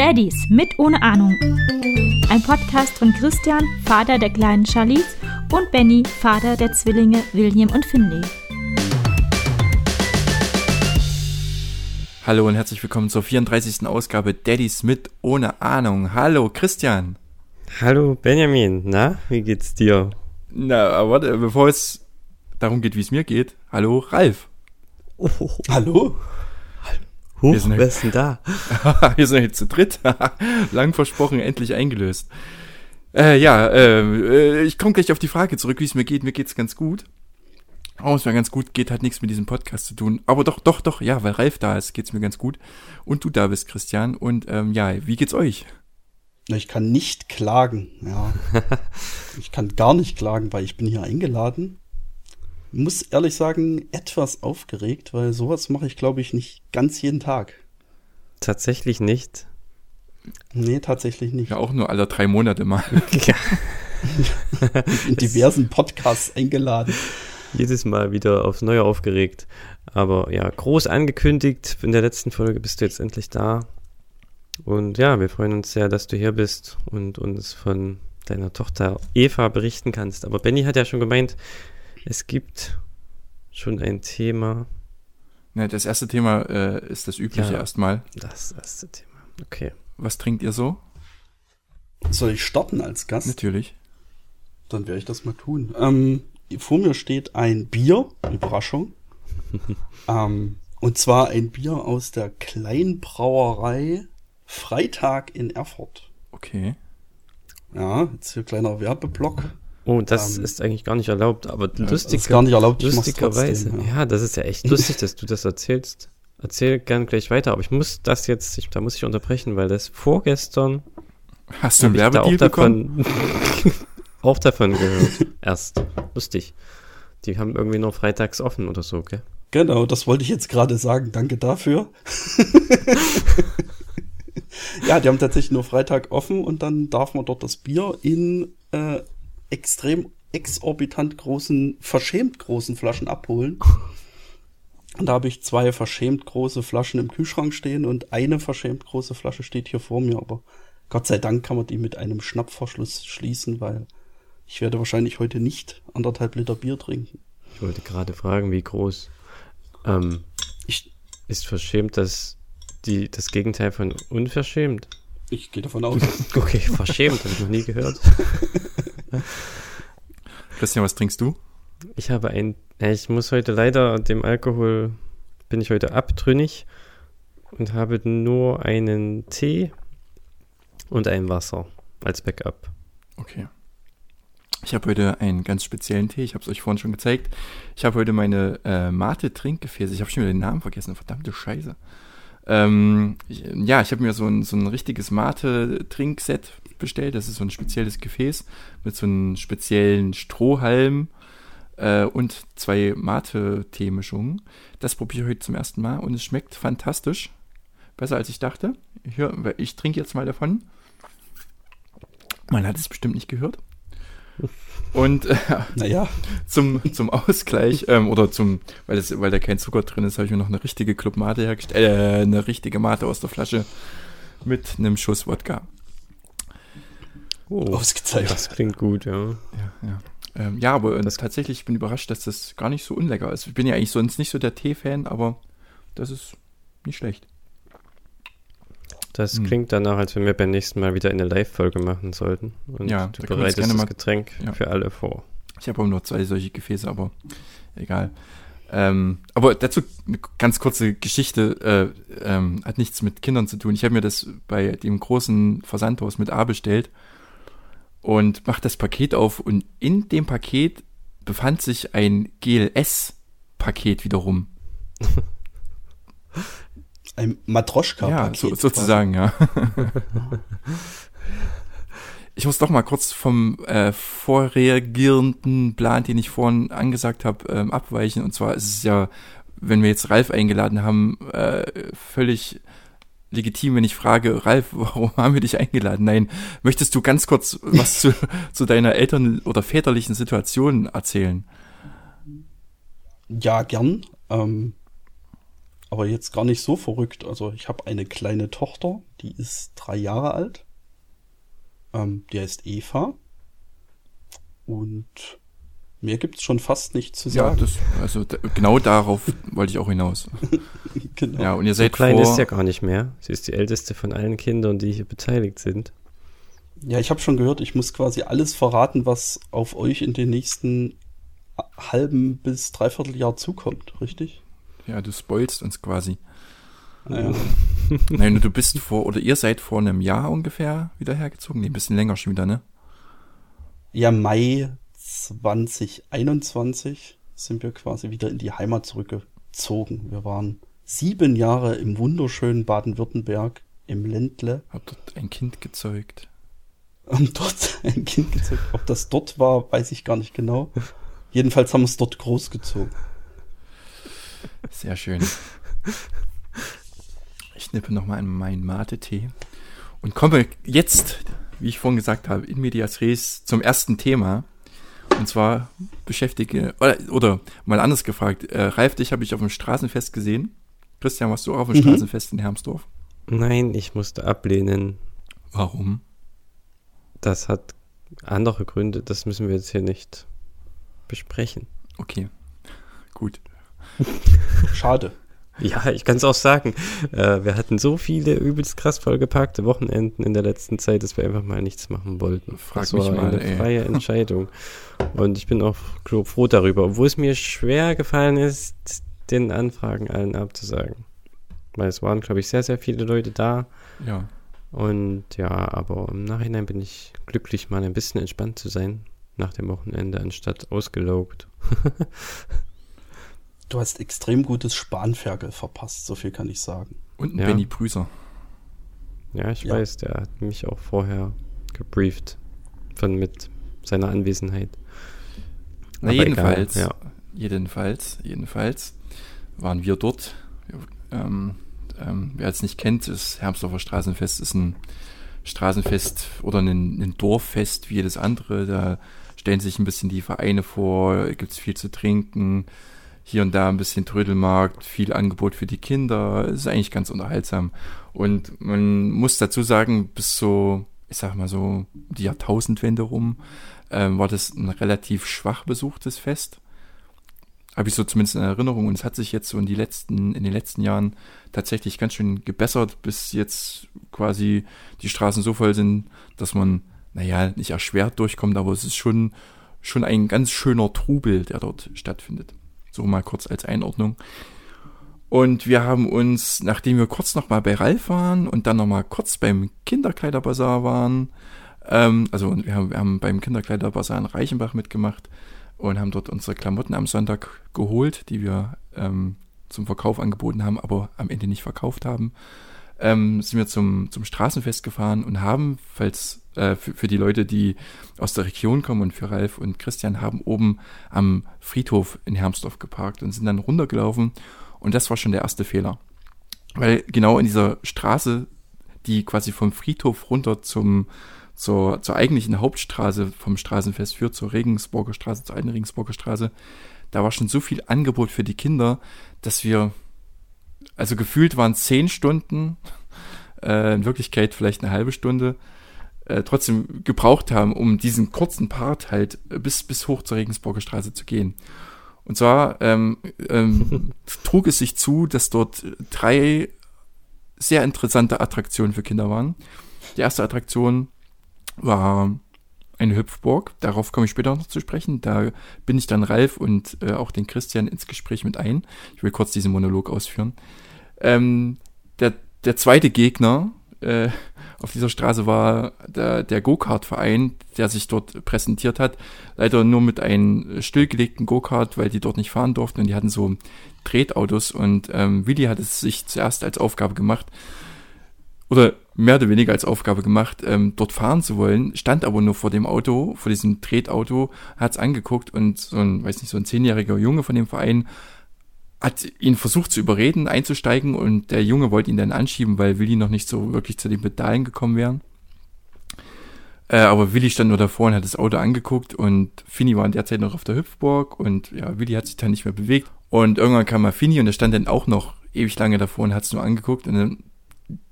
Daddies mit ohne Ahnung. Ein Podcast von Christian, Vater der kleinen Charlize, und Benny, Vater der Zwillinge William und Finley. Hallo und herzlich willkommen zur 34. Ausgabe Daddies mit ohne Ahnung. Hallo Christian. Hallo Benjamin, na, wie geht's dir? Na, aber warte, bevor es darum geht, wie es mir geht. Hallo Ralf. Oh, hallo? Huch, Wir sind wer ist denn da? Wir sind jetzt zu dritt. Lang versprochen, endlich eingelöst. Äh, ja, äh, ich komme gleich auf die Frage zurück, wie es mir geht. Mir geht's ganz gut. Oh, es mir ganz gut geht, hat nichts mit diesem Podcast zu tun. Aber doch, doch, doch, ja, weil Ralf da ist, geht's mir ganz gut. Und du da bist, Christian. Und ähm, ja, wie geht's euch? Ich kann nicht klagen, ja. ich kann gar nicht klagen, weil ich bin hier eingeladen. Muss ehrlich sagen, etwas aufgeregt, weil sowas mache ich, glaube ich, nicht ganz jeden Tag. Tatsächlich nicht. Nee, tatsächlich nicht. Ja, auch nur alle drei Monate mal. Ja. In diversen Podcasts eingeladen. Jedes Mal wieder aufs Neue aufgeregt. Aber ja, groß angekündigt. In der letzten Folge bist du jetzt endlich da. Und ja, wir freuen uns sehr, dass du hier bist und uns von deiner Tochter Eva berichten kannst. Aber Benny hat ja schon gemeint, es gibt schon ein Thema. Ne, das erste Thema äh, ist das übliche Ja. erstmal. Das erste Thema. Okay. Was trinkt ihr so? Soll ich starten als Gast? Natürlich. Dann werde ich das mal tun. Ähm, vor mir steht ein Bier, Überraschung. ähm, und zwar ein Bier aus der Kleinbrauerei Freitag in Erfurt. Okay. Ja, jetzt hier kleiner Werbeblock. Oh, das Ähm, ist eigentlich gar nicht erlaubt, aber Das lustig. ist gar nicht erlaubt, Lustigerweise. trotzdem, ja. ja. das ist ja echt lustig, dass du das erzählst. Erzähl gern gleich weiter, aber ich muss das jetzt, ich, da muss ich unterbrechen, weil das vorgestern Hast du hab ein ich da Werbedeal auch bekommen? davon, auch davon gehört. Erst. Lustig. Die haben irgendwie nur freitags offen oder so, gell? Genau, das wollte ich jetzt gerade sagen. Danke dafür. ja, die haben tatsächlich nur Freitag offen und dann darf man dort das Bier in äh, extrem exorbitant großen, verschämt großen Flaschen abholen. Und da habe ich zwei verschämt große Flaschen im Kühlschrank stehen und eine verschämt große Flasche steht hier vor mir, aber Gott sei Dank kann man die mit einem Schnappverschluss schließen, weil ich werde wahrscheinlich heute nicht anderthalb Liter Bier trinken. Ich wollte gerade fragen, wie groß. Ähm, Ich, ist verschämt das, die, das Gegenteil von unverschämt? ich gehe davon aus. Okay, verschämt, habe ich noch nie gehört. Christian, was trinkst du? Ich habe ein, ich muss heute leider dem Alkohol, bin ich heute abtrünnig und habe nur einen Tee und ein Wasser als Backup. Okay. Ich habe heute einen ganz speziellen Tee. Ich habe es euch vorhin schon gezeigt. Ich habe heute meine äh, Mate-Trinkgefäße. Ich habe schon wieder den Namen vergessen. Verdammte Scheiße. Ähm, ich, ja, ich habe mir so ein, so ein richtiges Mate-Trinkset bestellt. Das ist so ein spezielles Gefäß mit so einem speziellen Strohhalm äh, und zwei Mate-Tee-Mischungen. Das probiere ich heute zum ersten Mal und es schmeckt fantastisch. Besser als ich dachte. Hier, ich trinke jetzt mal davon. Man hat es bestimmt nicht gehört. Und äh, Naja, zum, zum Ausgleich, ähm, oder zum, weil, das, weil da kein Zucker drin ist, habe ich mir noch eine richtige Club Mate hergestellt, äh, eine richtige Mate aus der Flasche mit einem Schuss Wodka. Oh, ausgezeichnet. das klingt gut, ja. Ja, ja. Ähm, ja, aber äh, tatsächlich, ich bin überrascht, dass das gar nicht so unlecker ist. Ich bin ja eigentlich sonst nicht so der Tee-Fan, aber das ist nicht schlecht. Das Hm. klingt danach, als wenn wir beim nächsten Mal wieder eine Live-Folge machen sollten. Und Ja, du da bereitest gerne das mal- Getränk Ja. für alle vor. Ich habe auch nur zwei solche Gefäße, aber egal. Ähm, aber dazu eine ganz kurze Geschichte, äh, ähm, hat nichts mit Kindern zu tun. Ich habe mir das bei dem großen Versandhaus mit A bestellt und mache das Paket auf und in dem Paket befand sich ein GLS-Paket wiederum. Ein Matroschka-Paket. Ja, so, sozusagen, ja. Ich muss doch mal kurz vom äh, vorreagierenden Plan, den ich vorhin angesagt habe, ähm, abweichen. Und zwar ist es ja, wenn wir jetzt Ralf eingeladen haben, äh, völlig legitim, wenn ich frage, Ralf, warum haben wir dich eingeladen? Nein, möchtest du ganz kurz was zu, zu deiner eltern- oder väterlichen Situation erzählen? Ja, gern. Ähm, aber jetzt gar nicht so verrückt. Also ich habe eine kleine Tochter, die ist drei Jahre alt. Ähm, die heißt Eva. Und mehr gibt's schon fast nicht zu Ja, sagen. das, also da, genau darauf wollte ich auch hinaus. genau. Ja, und ihr So seid klein vor, ist ja gar nicht mehr. Sie ist die älteste von allen Kindern, die hier beteiligt sind. Ja, ich habe schon gehört, ich muss quasi alles verraten, was auf euch in den nächsten halben bis dreiviertel Jahr zukommt, richtig? ja, du spoilst uns quasi. Naja. Nein, du bist vor, oder ihr seid vor einem Jahr ungefähr wieder hergezogen. Nee, ein bisschen länger schon wieder, ne? Ja, Mai 2021 sind wir quasi wieder in die Heimat zurückgezogen. Wir waren sieben Jahre im wunderschönen Baden-Württemberg, im Ländle, Hab dort ein Kind gezeugt. haben dort ein Kind gezeugt. Ob das dort war, weiß ich gar nicht genau. Jedenfalls haben wir es dort großgezogen. Sehr schön. Ich nippe nochmal an meinen Mate-Tee und komme jetzt, wie ich vorhin gesagt habe, in Medias Res zum ersten Thema. Und zwar beschäftige, oder, oder mal anders gefragt, äh, Ralf, dich habe ich auf dem Straßenfest gesehen. Christian, warst du auch auf dem Mhm. Straßenfest in Hermsdorf? Nein, ich musste ablehnen. Warum? Das hat andere Gründe, das müssen wir jetzt hier nicht besprechen. Okay, gut. Schade. Ja, ich kann es auch sagen. Äh, wir hatten so viele übelst krass vollgepackte Wochenenden in der letzten Zeit, dass wir einfach mal nichts machen wollten. Frag das mich war mal, eine ey. freie Entscheidung. Und ich bin auch froh darüber, obwohl es mir schwer gefallen ist, den Anfragen allen abzusagen. Weil es waren, glaube ich, sehr, sehr viele Leute da. Ja, Und ja, aber im Nachhinein bin ich glücklich, mal ein bisschen entspannt zu sein nach dem Wochenende, anstatt ausgelaugt. Du hast extrem gutes Spanferkel verpasst, so viel kann ich sagen. und ein Ja. Benny Prüser. Ja, ich Ja. weiß, der hat mich auch vorher gebrieft von mit seiner Anwesenheit. Na, Aber jedenfalls, egal, ja. jedenfalls, jedenfalls waren wir dort. Ähm, ähm, wer es nicht kennt, das Hermsdorfer Straßenfest ist ein Straßenfest oder ein, ein Dorffest wie jedes andere. Da stellen sich ein bisschen die Vereine vor, gibt es viel zu trinken, hier und da ein bisschen Trödelmarkt, viel Angebot für die Kinder. Ist eigentlich ganz unterhaltsam. Und man muss dazu sagen, bis so, ich sag mal so, die Jahrtausendwende rum, ähm, war das ein relativ schwach besuchtes Fest. Habe ich so zumindest in Erinnerung. Und es hat sich jetzt so in, die letzten, in den letzten Jahren tatsächlich ganz schön gebessert, bis jetzt quasi die Straßen so voll sind, dass man, naja, nicht erschwert durchkommt, aber es ist schon, schon ein ganz schöner Trubel, der dort stattfindet. So mal kurz als Einordnung. Und wir haben uns, nachdem wir kurz noch mal bei Ralf waren und dann noch mal kurz beim Kinderkleiderbazar waren, ähm, also wir haben, wir haben beim Kinderkleiderbazar in Reichenbach mitgemacht und haben dort unsere Klamotten am Sonntag geholt, die wir ähm, zum Verkauf angeboten haben, aber am Ende nicht verkauft haben. Ähm, sind wir zum, zum Straßenfest gefahren und haben, falls äh, für, für die Leute, die aus der Region kommen und für Ralf und Christian, haben oben am Friedhof in Hermsdorf geparkt und sind dann runtergelaufen und das war schon der erste Fehler. Weil genau in dieser Straße, die quasi vom Friedhof runter zum, zur, zur eigentlichen Hauptstraße vom Straßenfest führt, zur Regensburger Straße, zur alten Regensburger Straße, da war schon so viel Angebot für die Kinder, dass wir, also gefühlt waren zehn Stunden, äh, in Wirklichkeit vielleicht eine halbe Stunde, äh, trotzdem gebraucht haben, um diesen kurzen Part halt bis, bis hoch zur Regensburger Straße zu gehen. Und zwar ähm, ähm, trug es sich zu, dass dort drei sehr interessante Attraktionen für Kinder waren. Die erste Attraktion war eine Hüpfburg. Darauf komme ich später noch zu sprechen. Da bin ich dann Ralf und äh, auch den Christian ins Gespräch mit ein. Ich will kurz diesen Monolog ausführen. Ähm, der, der zweite Gegner äh, auf dieser Straße war der, der Go-Kart-Verein, der sich dort präsentiert hat. Leider nur mit einem stillgelegten Go-Kart, weil die dort nicht fahren durften und die hatten so Tretautos und ähm, Willi hat es sich zuerst als Aufgabe gemacht, oder mehr oder weniger als Aufgabe gemacht, ähm, dort fahren zu wollen, stand aber nur vor dem Auto, vor diesem Tretauto, hat es angeguckt und so ein, weiß nicht, so ein zehnjähriger Junge von dem Verein hat ihn versucht zu überreden, einzusteigen und der Junge wollte ihn dann anschieben, weil Willi noch nicht so wirklich zu den Pedalen gekommen wären. Äh, aber Willi stand nur davor und hat das Auto angeguckt und Fini war in der Zeit noch auf der Hüpfburg und ja, Willi hat sich dann nicht mehr bewegt. Und irgendwann kam mal Fini und der stand dann auch noch ewig lange davor und hat es nur angeguckt. Und dann,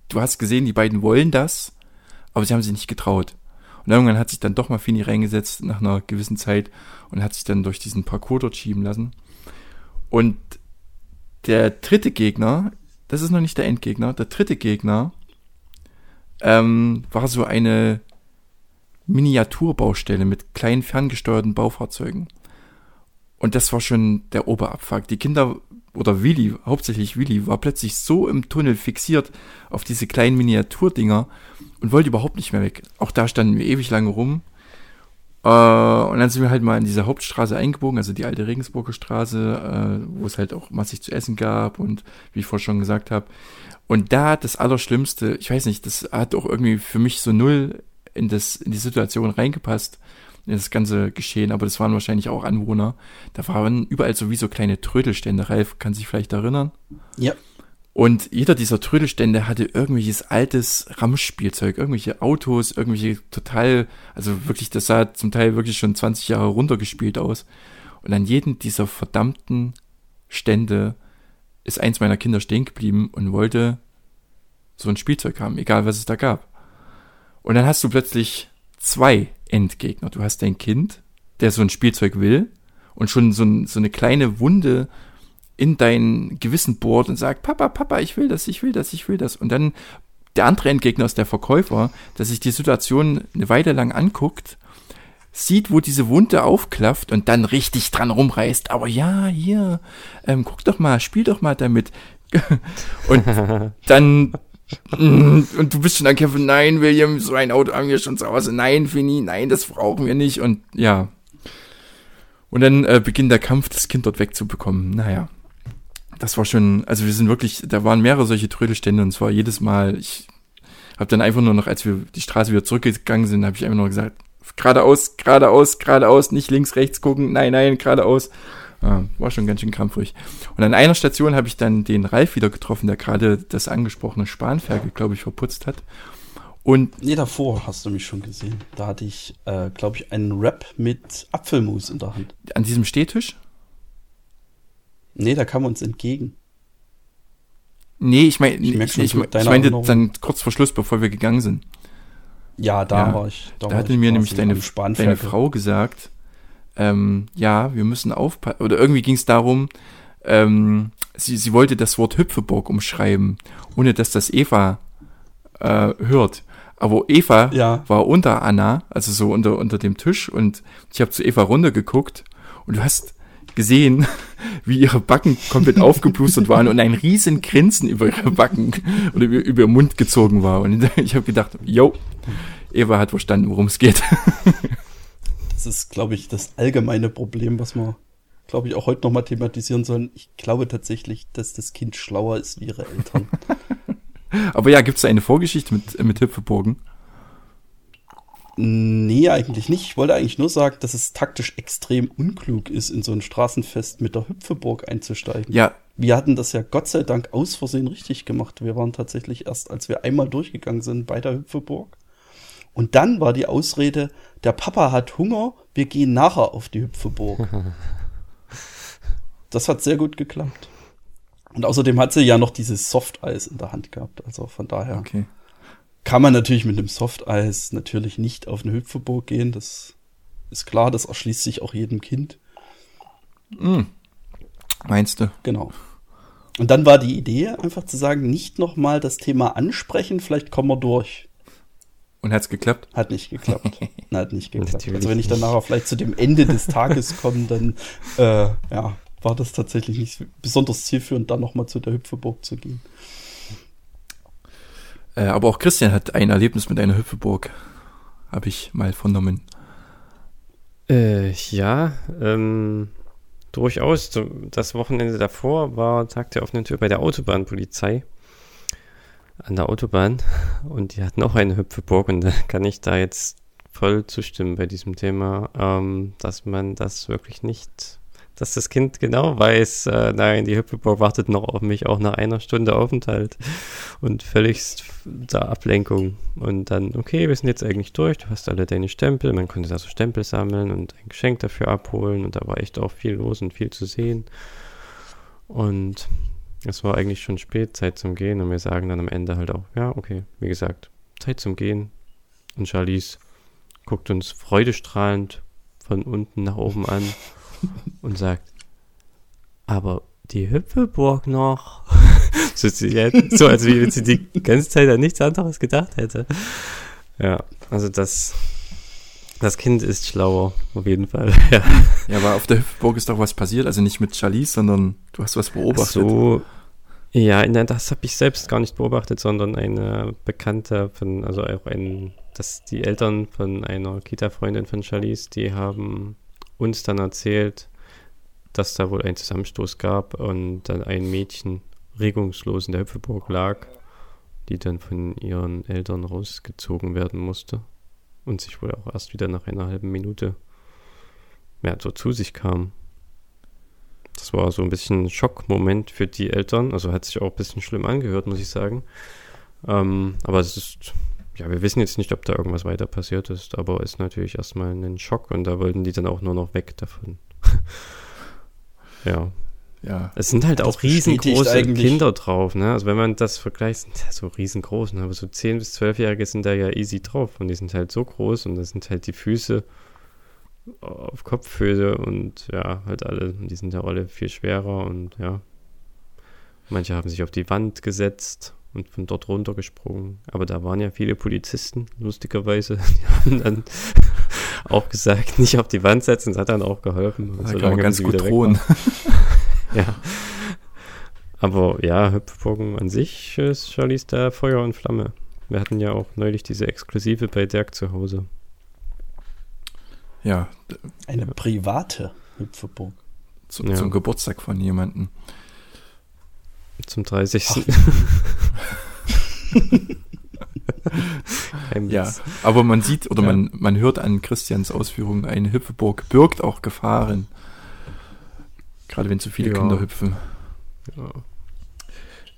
du hast gesehen, die beiden wollen das, aber sie haben sich nicht getraut. Und irgendwann hat sich dann doch mal Fini reingesetzt nach einer gewissen Zeit und hat sich dann durch diesen Parcours dort schieben lassen. Und der dritte Gegner, das ist noch nicht der Endgegner, der dritte Gegner ähm, war so eine Miniaturbaustelle mit kleinen ferngesteuerten Baufahrzeugen. Und das war schon der Oberabfuck. Die Kinder oder Willi, hauptsächlich Willi, war plötzlich so im Tunnel fixiert auf diese kleinen Miniaturdinger und wollte überhaupt nicht mehr weg. Auch da standen wir ewig lange rum. Äh, und dann sind wir halt mal in diese Hauptstraße eingebogen, also die alte Regensburger Straße, äh, wo es halt auch massig zu essen gab und wie ich vorher schon gesagt habe. Und da das Allerschlimmste, ich weiß nicht, das hat auch irgendwie für mich so null in, das, in die Situation reingepasst das ganze Geschehen, aber das waren wahrscheinlich auch Anwohner. Da waren überall sowieso kleine Trödelstände. Ralf kann sich vielleicht erinnern. Ja. Und jeder dieser Trödelstände hatte irgendwelches altes Ramschspielzeug, irgendwelche Autos, irgendwelche total, also wirklich, das sah zum Teil wirklich schon 20 Jahre runtergespielt aus. Und an jedem dieser verdammten Stände ist eins meiner Kinder stehen geblieben und wollte so ein Spielzeug haben, egal was es da gab. Und dann hast du plötzlich zwei Endgegner. Du hast dein Kind, der so ein Spielzeug will und schon so, ein, so eine kleine Wunde in dein Gewissen bohrt und sagt, Papa, Papa, ich will das, ich will das, ich will das. Und dann der andere Endgegner ist der Verkäufer, der sich die Situation eine Weile lang anguckt, sieht, wo diese Wunde aufklafft und dann richtig dran rumreißt. Aber ja, hier, ähm, guck doch mal, spiel doch mal damit. und dann und du bist schon am Kämpfen, nein, William, so ein Auto haben wir schon zu Hause. Nein, Fini, nein, das brauchen wir nicht. Und ja. Und dann äh, beginnt der Kampf, das Kind dort wegzubekommen. Naja. Das war schon, also wir sind wirklich, da waren mehrere solche Trödelstände und zwar jedes Mal, ich habe dann einfach nur noch, als wir die Straße wieder zurückgegangen sind, habe ich einfach nur gesagt, geradeaus, geradeaus, geradeaus, nicht links, rechts gucken, nein, nein, geradeaus. Ah, war schon ganz schön krampfig. Und an einer Station habe ich dann den Ralf wieder getroffen, der gerade das angesprochene Spanferkel, glaube ich, verputzt hat. Und nee, davor hast du mich schon gesehen. Da hatte ich, äh, glaube ich, einen Rap mit Apfelmus in der Hand. An diesem Stehtisch? Nee, da kam uns entgegen. Nee, ich meine, ich, ich, ich, ich meinte dann kurz vor Schluss, bevor wir gegangen sind. Ja, da ja, war ich. Da, da hatte mir nämlich deine, deine Frau gesagt, ähm, ja, wir müssen aufpassen, oder irgendwie ging es darum, ähm, sie, sie wollte das Wort Hüpfeburg umschreiben, ohne dass das Eva äh, hört. Aber Eva ja. war unter Anna, also so unter, unter dem Tisch und ich habe zu Eva runtergeguckt und du hast gesehen, wie ihre Backen komplett aufgeplustert waren und ein riesen Grinsen über ihre Backen oder über, über ihren Mund gezogen war. Und ich habe gedacht, yo, Eva hat verstanden, worum es geht. Das ist, glaube ich, das allgemeine Problem, was wir, glaube ich, auch heute nochmal thematisieren sollen. Ich glaube tatsächlich, dass das Kind schlauer ist wie ihre Eltern. Aber ja, gibt es da eine Vorgeschichte mit, mit Hüpfeburgen? Nee, eigentlich nicht. Ich wollte eigentlich nur sagen, dass es taktisch extrem unklug ist, in so ein Straßenfest mit der Hüpfeburg einzusteigen. Ja. Wir hatten das ja Gott sei Dank aus Versehen richtig gemacht. Wir waren tatsächlich erst, als wir einmal durchgegangen sind bei der Hüpfeburg, und dann war die Ausrede, der Papa hat Hunger, wir gehen nachher auf die Hüpfeburg. das hat sehr gut geklappt. Und außerdem hat sie ja noch dieses Softeis in der Hand gehabt. Also von daher okay. Kann man natürlich mit dem Softeis natürlich nicht auf eine Hüpfeburg gehen. Das ist klar, das erschließt sich auch jedem Kind. Mm. Meinst du? Genau. Und dann war die Idee, einfach zu sagen, nicht nochmal das Thema ansprechen, vielleicht kommen wir durch. Und hat's geklappt? Hat nicht geklappt. hat nicht geklappt. Natürlich also wenn ich dann nachher vielleicht zu dem Ende des Tages komme, dann äh, ja, war das tatsächlich nicht besonders zielführend, dann nochmal zu der Hüpfeburg zu gehen. Äh, aber auch Christian hat ein Erlebnis mit einer Hüpfeburg, habe ich mal vernommen. Äh, ja, ähm, durchaus. Das Wochenende davor war Tag der offenen Tür bei der Autobahnpolizei an der Autobahn und die hatten auch eine Hüpfeburg und da kann ich da jetzt voll zustimmen bei diesem Thema, ähm, dass man das wirklich nicht, dass das Kind genau weiß, äh, nein, die Hüpfeburg wartet noch auf mich, auch nach einer Stunde Aufenthalt und völligst der Ablenkung. Und dann, okay, wir sind jetzt eigentlich durch, du hast alle deine Stempel, man konnte da so Stempel sammeln und ein Geschenk dafür abholen und da war echt auch viel los und viel zu sehen. Und es war eigentlich schon spät, Zeit zum Gehen. Und wir sagen dann am Ende halt auch, ja, okay, wie gesagt, Zeit zum Gehen. Und Charlize guckt uns freudestrahlend von unten nach oben an und sagt, aber die Hüpfelburg noch. so, so, als wie sie die ganze Zeit an nichts anderes gedacht hätte. Ja, also das, das Kind ist schlauer, auf jeden Fall. Ja, ja aber auf der Hüpfburg ist doch was passiert, also nicht mit Charlize, sondern du hast was beobachtet. So, ja, nein, das habe ich selbst gar nicht beobachtet, sondern eine Bekannte von, also auch ein, dass die Eltern von einer Kita-Freundin von Charlize, die haben uns dann erzählt, dass da wohl ein Zusammenstoß gab und dann ein Mädchen regungslos in der Hüpfeburg lag, die dann von ihren Eltern rausgezogen werden musste und sich wohl auch erst wieder nach einer halben Minute mehr so zu sich kam. Das war so ein bisschen ein Schockmoment für die Eltern. Also hat sich auch ein bisschen schlimm angehört, muss ich sagen. Ähm, aber es ist, ja, wir wissen jetzt nicht, ob da irgendwas weiter passiert ist, aber ist natürlich erstmal ein Schock und da wollten die dann auch nur noch weg davon. ja. Ja. Es sind halt auch riesengroße Kinder drauf, ne? Also wenn man das vergleicht, sind ja so riesengroß, ne? aber so 10- bis 12-Jährige sind da ja easy drauf und die sind halt so groß und das sind halt die Füße auf Kopfhöhe und ja, halt alle, die sind ja alle viel schwerer und ja. Manche haben sich auf die Wand gesetzt und von dort runtergesprungen. Aber da waren ja viele Polizisten, lustigerweise. Die haben dann auch gesagt, nicht auf die Wand setzen, das hat dann auch geholfen. Da kann man ganz gut drohen. ja. Aber ja, Hüpfburgen an sich ist Charlies da Feuer und Flamme. Wir hatten ja auch neulich diese Exklusive bei Dirk zu Hause. Ja. Eine private Hüpfeburg. Zu, ja. Zum Geburtstag von jemandem. Zum 30. ja, aber man sieht oder ja. man, man hört an Christians Ausführungen, eine Hüpfeburg birgt auch Gefahren. Gerade wenn zu viele ja. Kinder hüpfen. Ja.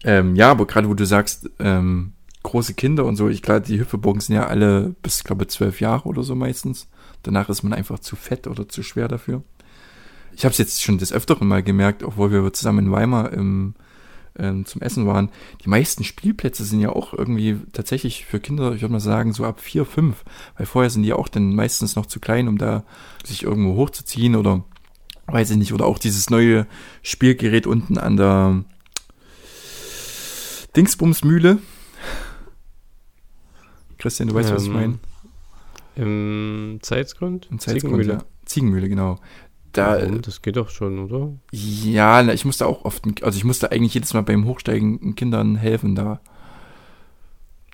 Ähm, ja, aber gerade wo du sagst, ähm, große Kinder und so, ich glaube, die Hüpfeburgen sind ja alle bis, glaube ich, zwölf Jahre oder so meistens. Danach ist man einfach zu fett oder zu schwer dafür. Ich habe es jetzt schon des Öfteren mal gemerkt, obwohl wir zusammen in Weimar im, ähm, zum Essen waren. Die meisten Spielplätze sind ja auch irgendwie tatsächlich für Kinder, ich würde mal sagen, so ab vier, fünf. Weil vorher sind die auch dann meistens noch zu klein, um da sich irgendwo hochzuziehen oder weiß ich nicht. Oder auch dieses neue Spielgerät unten an der Dingsbumsmühle. Christian, du weißt, ähm, was ich ähm, meine? Im Zeitgrund? Im Zeitgrund, Ziegenmühle. Ja. Ziegenmühle, genau. Da, Warum? Das geht doch schon, oder? Ja, ich musste auch oft, also ich musste eigentlich jedes Mal beim Hochsteigen Kindern helfen da.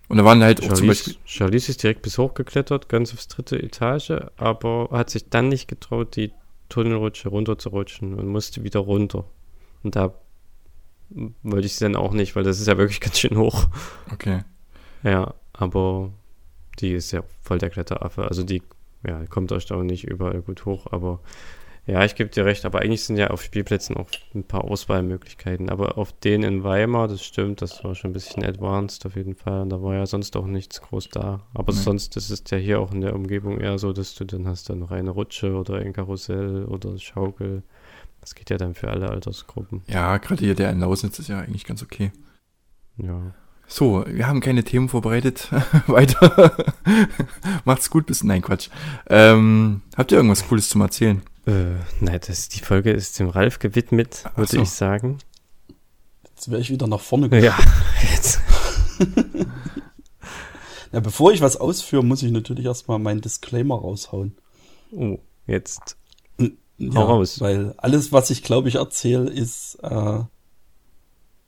Und da waren halt Charlize, auch zum Beispiel. Charlize ist direkt bis hochgeklettert, ganz aufs dritte Etage, aber hat sich dann nicht getraut, die Tunnelrutsche runterzurutschen und musste wieder runter. Und da wollte ich sie dann auch nicht, weil das ist ja wirklich ganz schön hoch. Okay. Ja, aber die ist ja voll der Kletteraffe. Also die ja, kommt euch da auch nicht überall gut hoch, aber ja, ich gebe dir recht, aber eigentlich sind ja auf Spielplätzen auch ein paar Auswahlmöglichkeiten. Aber auf denen in Weimar, das stimmt, das war schon ein bisschen advanced auf jeden Fall. Und da war ja sonst auch nichts groß da. Aber nee. sonst ist es ja hier auch in der Umgebung eher so, dass du dann hast dann noch eine Rutsche oder ein Karussell oder Schaukel. Das geht ja dann für alle Altersgruppen. Ja, gerade hier der in Lausnitz ist ja eigentlich ganz okay. Ja. So, wir haben keine Themen vorbereitet. Weiter. Macht's gut bis. Nein, Quatsch. Ähm, habt ihr irgendwas Cooles zum Erzählen? Äh, nein, das, die Folge ist dem Ralf gewidmet, würde so. ich sagen. Jetzt wäre ich wieder nach vorne gekommen. Ja, jetzt. ja, bevor ich was ausführe, muss ich natürlich erstmal meinen Disclaimer raushauen. Oh, jetzt. Ja, Hau raus. Weil alles, was ich glaube ich erzähle, ist äh,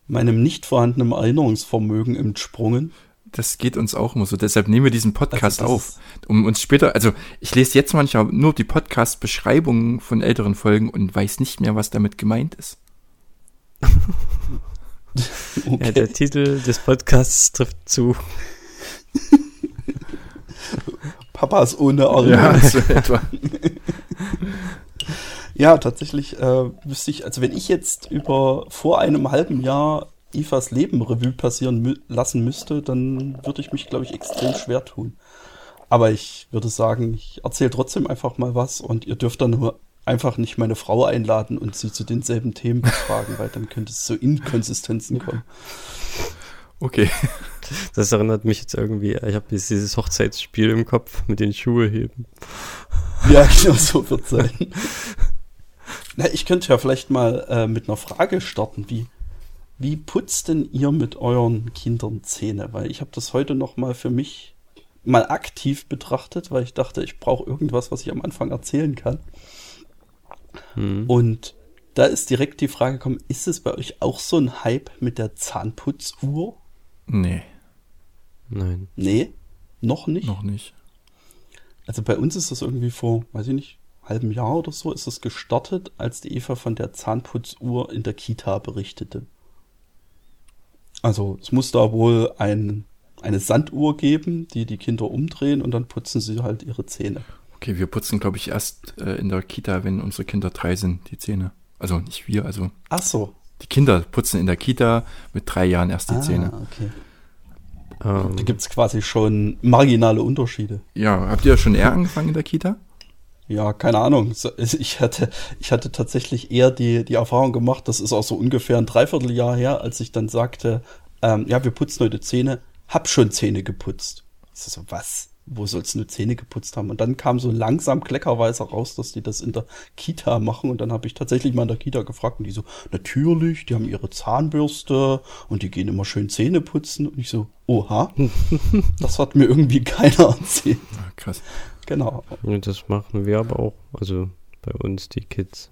meinem nicht vorhandenen Erinnerungsvermögen entsprungen. Das geht uns auch immer so. Deshalb nehmen wir diesen Podcast also auf, um uns später, also ich lese jetzt manchmal nur die Podcast-Beschreibungen von älteren Folgen und weiß nicht mehr, was damit gemeint ist. okay. Ja, der Titel des Podcasts trifft zu. Papas ohne Erinnerung. Ja, so etwa. Ja, tatsächlich äh, wüsste ich, also wenn ich jetzt über vor einem halben Jahr Ifas Leben Revue passieren mü lassen müsste, dann würde ich mich, glaube ich, extrem schwer tun. Aber ich würde sagen, ich erzähle trotzdem einfach mal was und ihr dürft dann nur einfach nicht meine Frau einladen und sie zu denselben Themen befragen, weil dann könnte es zu Inkonsistenzen kommen. Okay. Das erinnert mich jetzt irgendwie, ich habe jetzt dieses Hochzeitsspiel im Kopf mit den Schuhe heben. Ja, genau so wird sein. Na, ich könnte ja vielleicht mal äh, mit einer Frage starten. Wie, wie putzt denn ihr mit euren Kindern Zähne? Weil ich habe das heute noch mal für mich mal aktiv betrachtet, weil ich dachte, ich brauche irgendwas, was ich am Anfang erzählen kann. Hm. Und da ist direkt die Frage gekommen, ist es bei euch auch so ein Hype mit der Zahnputzuhr? Nee, Nein. Nee, noch nicht. noch nicht. Also bei uns ist das irgendwie vor, weiß ich nicht, halbem Jahr oder so, ist das gestartet, als die Eva von der Zahnputzuhr in der Kita berichtete. Also es muss da wohl ein, eine Sanduhr geben, die die Kinder umdrehen und dann putzen sie halt ihre Zähne. Okay, wir putzen, glaube ich, erst äh, in der Kita, wenn unsere Kinder drei sind, die Zähne. Also nicht wir, also Ach so. die Kinder putzen in der Kita mit drei Jahren erst die ah, Zähne. okay. Ähm, Da gibt's quasi schon marginale Unterschiede. Ja, habt ihr schon eher angefangen in der Kita? Ja, keine Ahnung. Ich hatte, ich hatte tatsächlich eher die, die Erfahrung gemacht, das ist auch so ungefähr ein Dreivierteljahr her, als ich dann sagte, ähm, ja, wir putzen heute Zähne, hab schon Zähne geputzt. Ich so, was? Wo sollst du nur Zähne geputzt haben? Und dann kam so langsam kleckerweise raus, dass die das in der Kita machen. Und dann habe ich tatsächlich mal in der Kita gefragt und die so, natürlich, die haben ihre Zahnbürste und die gehen immer schön Zähne putzen. Und ich so, oha, das hat mir irgendwie keiner erzählt. Ah, krass. Genau. ja, das machen wir aber auch. Also bei uns die Kids.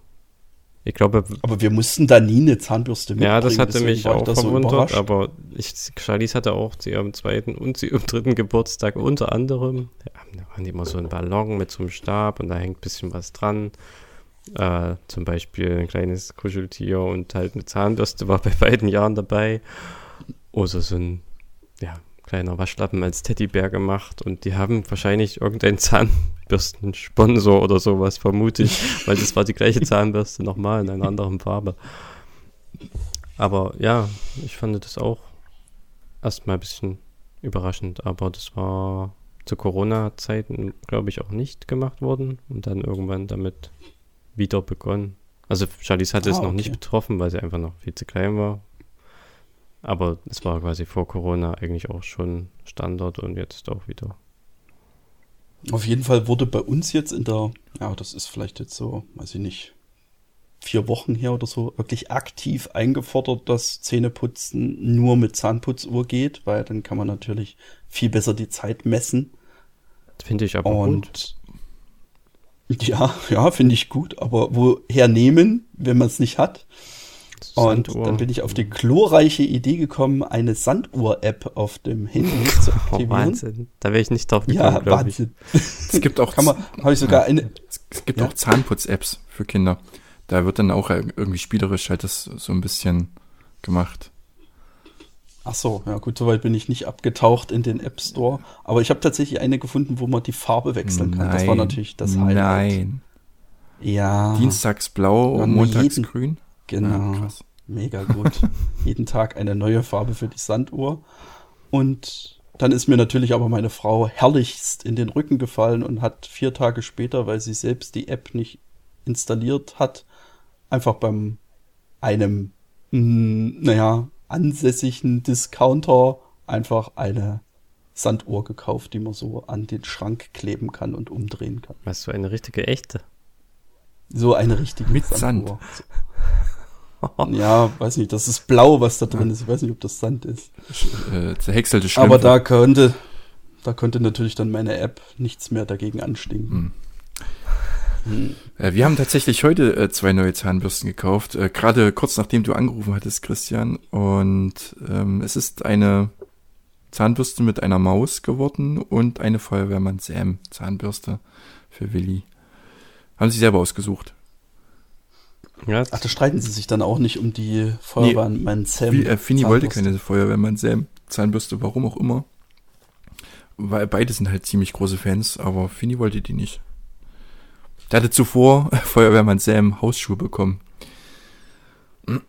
Ich glaube, Aber wir mussten da nie eine Zahnbürste mitbringen. ja, das hatte mich auch so verwundert, überrascht. aber ich, Charlize hatte auch zu ihrem zweiten und zu ihrem dritten Geburtstag unter anderem, da waren die immer so ein Ballon mit so einem Stab und da hängt ein bisschen was dran. Äh, zum Beispiel ein kleines Kuscheltier und halt eine Zahnbürste war bei beiden Jahren dabei. Oder so ein, kleiner Waschlappen als Teddybär gemacht und die haben wahrscheinlich irgendeinen Zahnbürstensponsor oder sowas, vermute ich, weil das war die gleiche Zahnbürste nochmal in einer anderen Farbe. Aber ja, ich fand das auch erstmal ein bisschen überraschend, aber das war zu Corona-Zeiten, glaube ich, auch nicht gemacht worden und dann irgendwann damit wieder begonnen. Also Charlize hatte es Ah, noch nicht okay. betroffen, weil sie einfach noch viel zu klein war. Aber es war quasi vor Corona eigentlich auch schon Standard und jetzt auch wieder. Auf jeden Fall wurde bei uns jetzt in der, ja, das ist vielleicht jetzt so, weiß ich nicht, vier Wochen her oder so, wirklich aktiv eingefordert, dass Zähneputzen nur mit Zahnputzuhr geht, weil dann kann man natürlich viel besser die Zeit messen. Finde ich aber gut. Und ja, ja, finde ich gut, aber woher nehmen, wenn man es nicht hat? Und Sanduhr. dann bin ich auf die glorreiche Idee gekommen, eine Sanduhr-App auf dem Handy zu Oh, aktivieren. Wahnsinn. Da wäre ich nicht drauf gekommen, ja, glaube ich. Wahnsinn. Es gibt auch, Kann man, habe ich sogar eine, es, gibt Ja? auch Zahnputz-Apps für Kinder. Da wird dann auch irgendwie spielerisch halt das so ein bisschen gemacht. Ach so, ja gut, soweit bin ich nicht abgetaucht in den App Store. Aber ich habe tatsächlich eine gefunden, wo man die Farbe wechseln kann. das war natürlich das Highlight. Nein. Ja, Dienstags blau und montags jeden- grün. Genau. Ja, krass. Mega gut. Jeden Tag eine neue Farbe für die Sanduhr. Und dann ist mir natürlich aber meine Frau herrlichst in den Rücken gefallen und hat vier Tage später, weil sie selbst die App nicht installiert hat, einfach beim einem, mh, naja, ansässigen Discounter einfach eine Sanduhr gekauft, die man so an den Schrank kleben kann und umdrehen kann. Was so eine richtige echte. So eine richtige Mit Sand. Ja, weiß nicht, das ist blau, was da drin ist. Ich weiß nicht, ob das Sand ist. Äh, zerhäckselte Schlümpfe. Aber da könnte, da könnte natürlich dann meine App nichts mehr dagegen anstinken. Hm. Äh, wir haben tatsächlich heute äh, zwei neue Zahnbürsten gekauft. Äh, Gerade kurz nachdem du angerufen hattest, Christian. Und ähm, es ist eine Zahnbürste mit einer Maus geworden und eine Feuerwehrmann Sam Zahnbürste für Willi. Haben sie selber ausgesucht. Ja, Ach, da streiten sie sich dann auch nicht um die Feuerwehren, mein Sam. Wie, äh, Fini wollte keine Feuerwehrmann Sam Zahnbürste, warum auch immer. Weil beide sind halt ziemlich große Fans, aber Fini wollte die nicht. Der hatte zuvor Feuerwehrmann Sam Hausschuhe bekommen.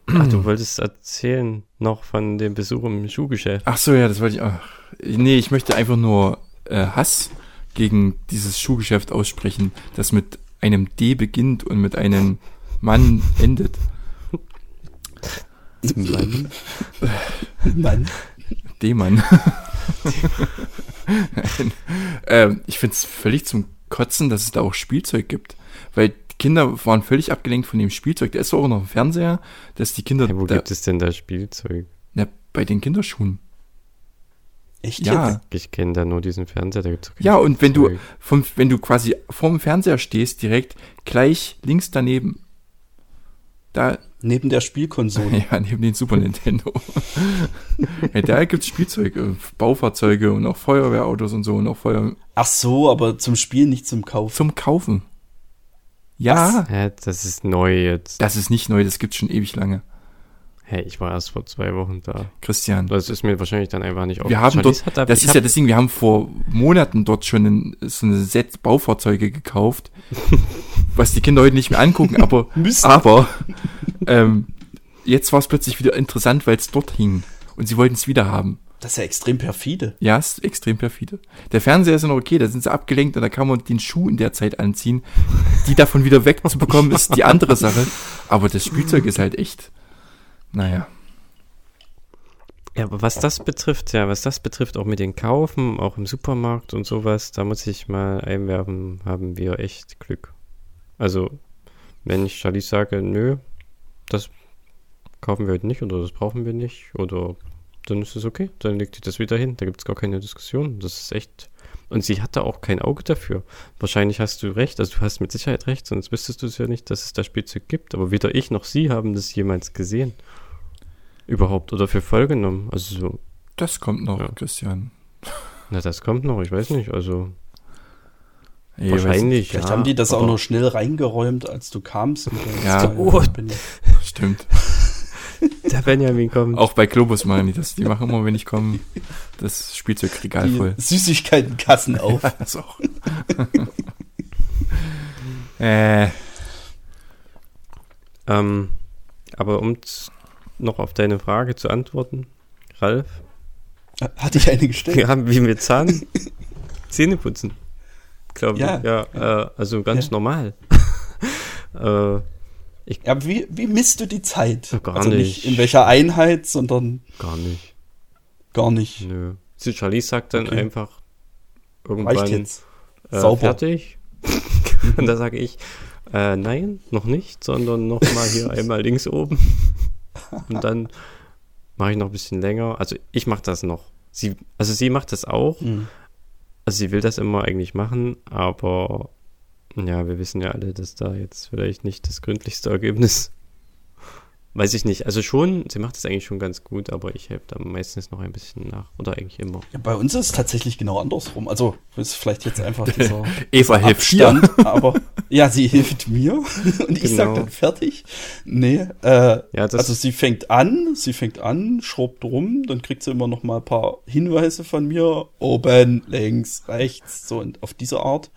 Ach, du wolltest erzählen noch von dem Besuch im Schuhgeschäft. Ach so, ja, das wollte ich. Ach, nee, ich möchte einfach nur äh, Hass gegen dieses Schuhgeschäft aussprechen, das mit einem D beginnt und mit einem Mann endet. Mann. Mann. D-Mann. ähm, ich finde es völlig zum Kotzen, dass es da auch Spielzeug gibt. Weil die Kinder waren völlig abgelenkt von dem Spielzeug. Da ist auch noch ein Fernseher, dass die Kinder. Hey, wo da, gibt es denn da Spielzeug? na, bei den Kinderschuhen. Echt Ja. jetzt? Ich kenne da nur diesen Fernseher, da gibt's Ja, und wenn du, vom, wenn du quasi vorm Fernseher stehst, direkt gleich links daneben. Da, Neben der Spielkonsole. ja, neben den Super Nintendo. ja, da gibt's Spielzeug, äh, Baufahrzeuge und auch Feuerwehrautos und so und auch Feuer Ach so, aber zum Spielen, nicht zum Kaufen. zum Kaufen. Ja, Hä, das ist neu jetzt. das ist nicht neu, das gibt's schon ewig lange. Hey, ich war erst vor zwei Wochen da. Christian. Das ist mir wahrscheinlich dann einfach nicht Wir haben dort, da- das ist ja das Ding, wir haben vor Monaten dort schon ein, so eine Set Baufahrzeuge gekauft, was die Kinder heute nicht mehr angucken, aber, aber ähm, jetzt war es plötzlich wieder interessant, weil es dort hing und sie wollten es wieder haben. Das ist ja extrem perfide. Ja, ist extrem perfide. Der Fernseher ist ja noch okay, da sind sie abgelenkt und da kann man den Schuh in der Zeit anziehen. Die davon wieder wegzubekommen, ist die andere Sache. Aber das Spielzeug ist halt echt, naja. Ja, aber was das betrifft, ja, was das betrifft, auch mit den Kaufen, auch im Supermarkt und sowas, da muss ich mal einwerfen, haben wir echt Glück. Also, wenn ich Charlize sage, nö, das kaufen wir heute nicht oder das brauchen wir nicht oder dann ist es okay, dann legt die das wieder hin, da gibt es gar keine Diskussion. Das ist echt. Und sie hatte auch kein Auge dafür. Wahrscheinlich hast du recht, also du hast mit Sicherheit recht, sonst wüsstest du es ja nicht, dass es da Spielzeug gibt. Aber weder ich noch sie haben das jemals gesehen. Überhaupt oder für voll genommen. Also so, Das kommt noch, Ja. Christian. na, das kommt noch, ich weiß nicht. Also Ey, wahrscheinlich. Vielleicht ja, haben die das auch noch schnell reingeräumt, als du kamst. Ja. Oh. bin ich- nicht. Stimmt. Der Benjamin kommt. Auch bei Globus machen die das. Die machen immer, wenn ich komme, das Spielzeugregal voll. Süßigkeitenkassen auf. Das auch. äh, Ähm, aber um noch auf deine Frage zu antworten, Ralf, Hatte ich eine gestellt? wir haben wie mit Zahn Zähne putzen. Glaube Ja. ich. Ja, äh, also ganz Ja. normal. äh, Ja, wie, wie misst du die Zeit? Gar also nicht nicht. in welcher Einheit, sondern gar nicht. gar nicht. Nö. Sie Charlize sagt dann Okay. einfach Reicht irgendwann jetzt. äh, Sauber. fertig. Und da sage ich, äh, nein, noch nicht, sondern noch mal hier einmal links oben. Und dann mache ich noch ein bisschen länger. Also ich mache das noch. Sie, also sie macht das auch. Hm. Also sie will das immer eigentlich machen, aber ja, wir wissen ja alle, dass da jetzt vielleicht nicht das gründlichste Ergebnis. Weiß ich nicht. Also schon, sie macht es eigentlich schon ganz gut, aber ich helfe da meistens noch ein bisschen nach. Oder eigentlich immer. Ja, bei uns ist es tatsächlich genau andersrum. Also ist vielleicht jetzt einfach dieser Eva hilft. Abstand, aber ja, sie hilft mir und ich sag Genau. dann fertig. Nee, äh, Ja, also sie fängt an, sie fängt an, schrubbt rum, dann kriegt sie immer noch mal ein paar Hinweise von mir, oben, links, rechts, so und auf diese Art.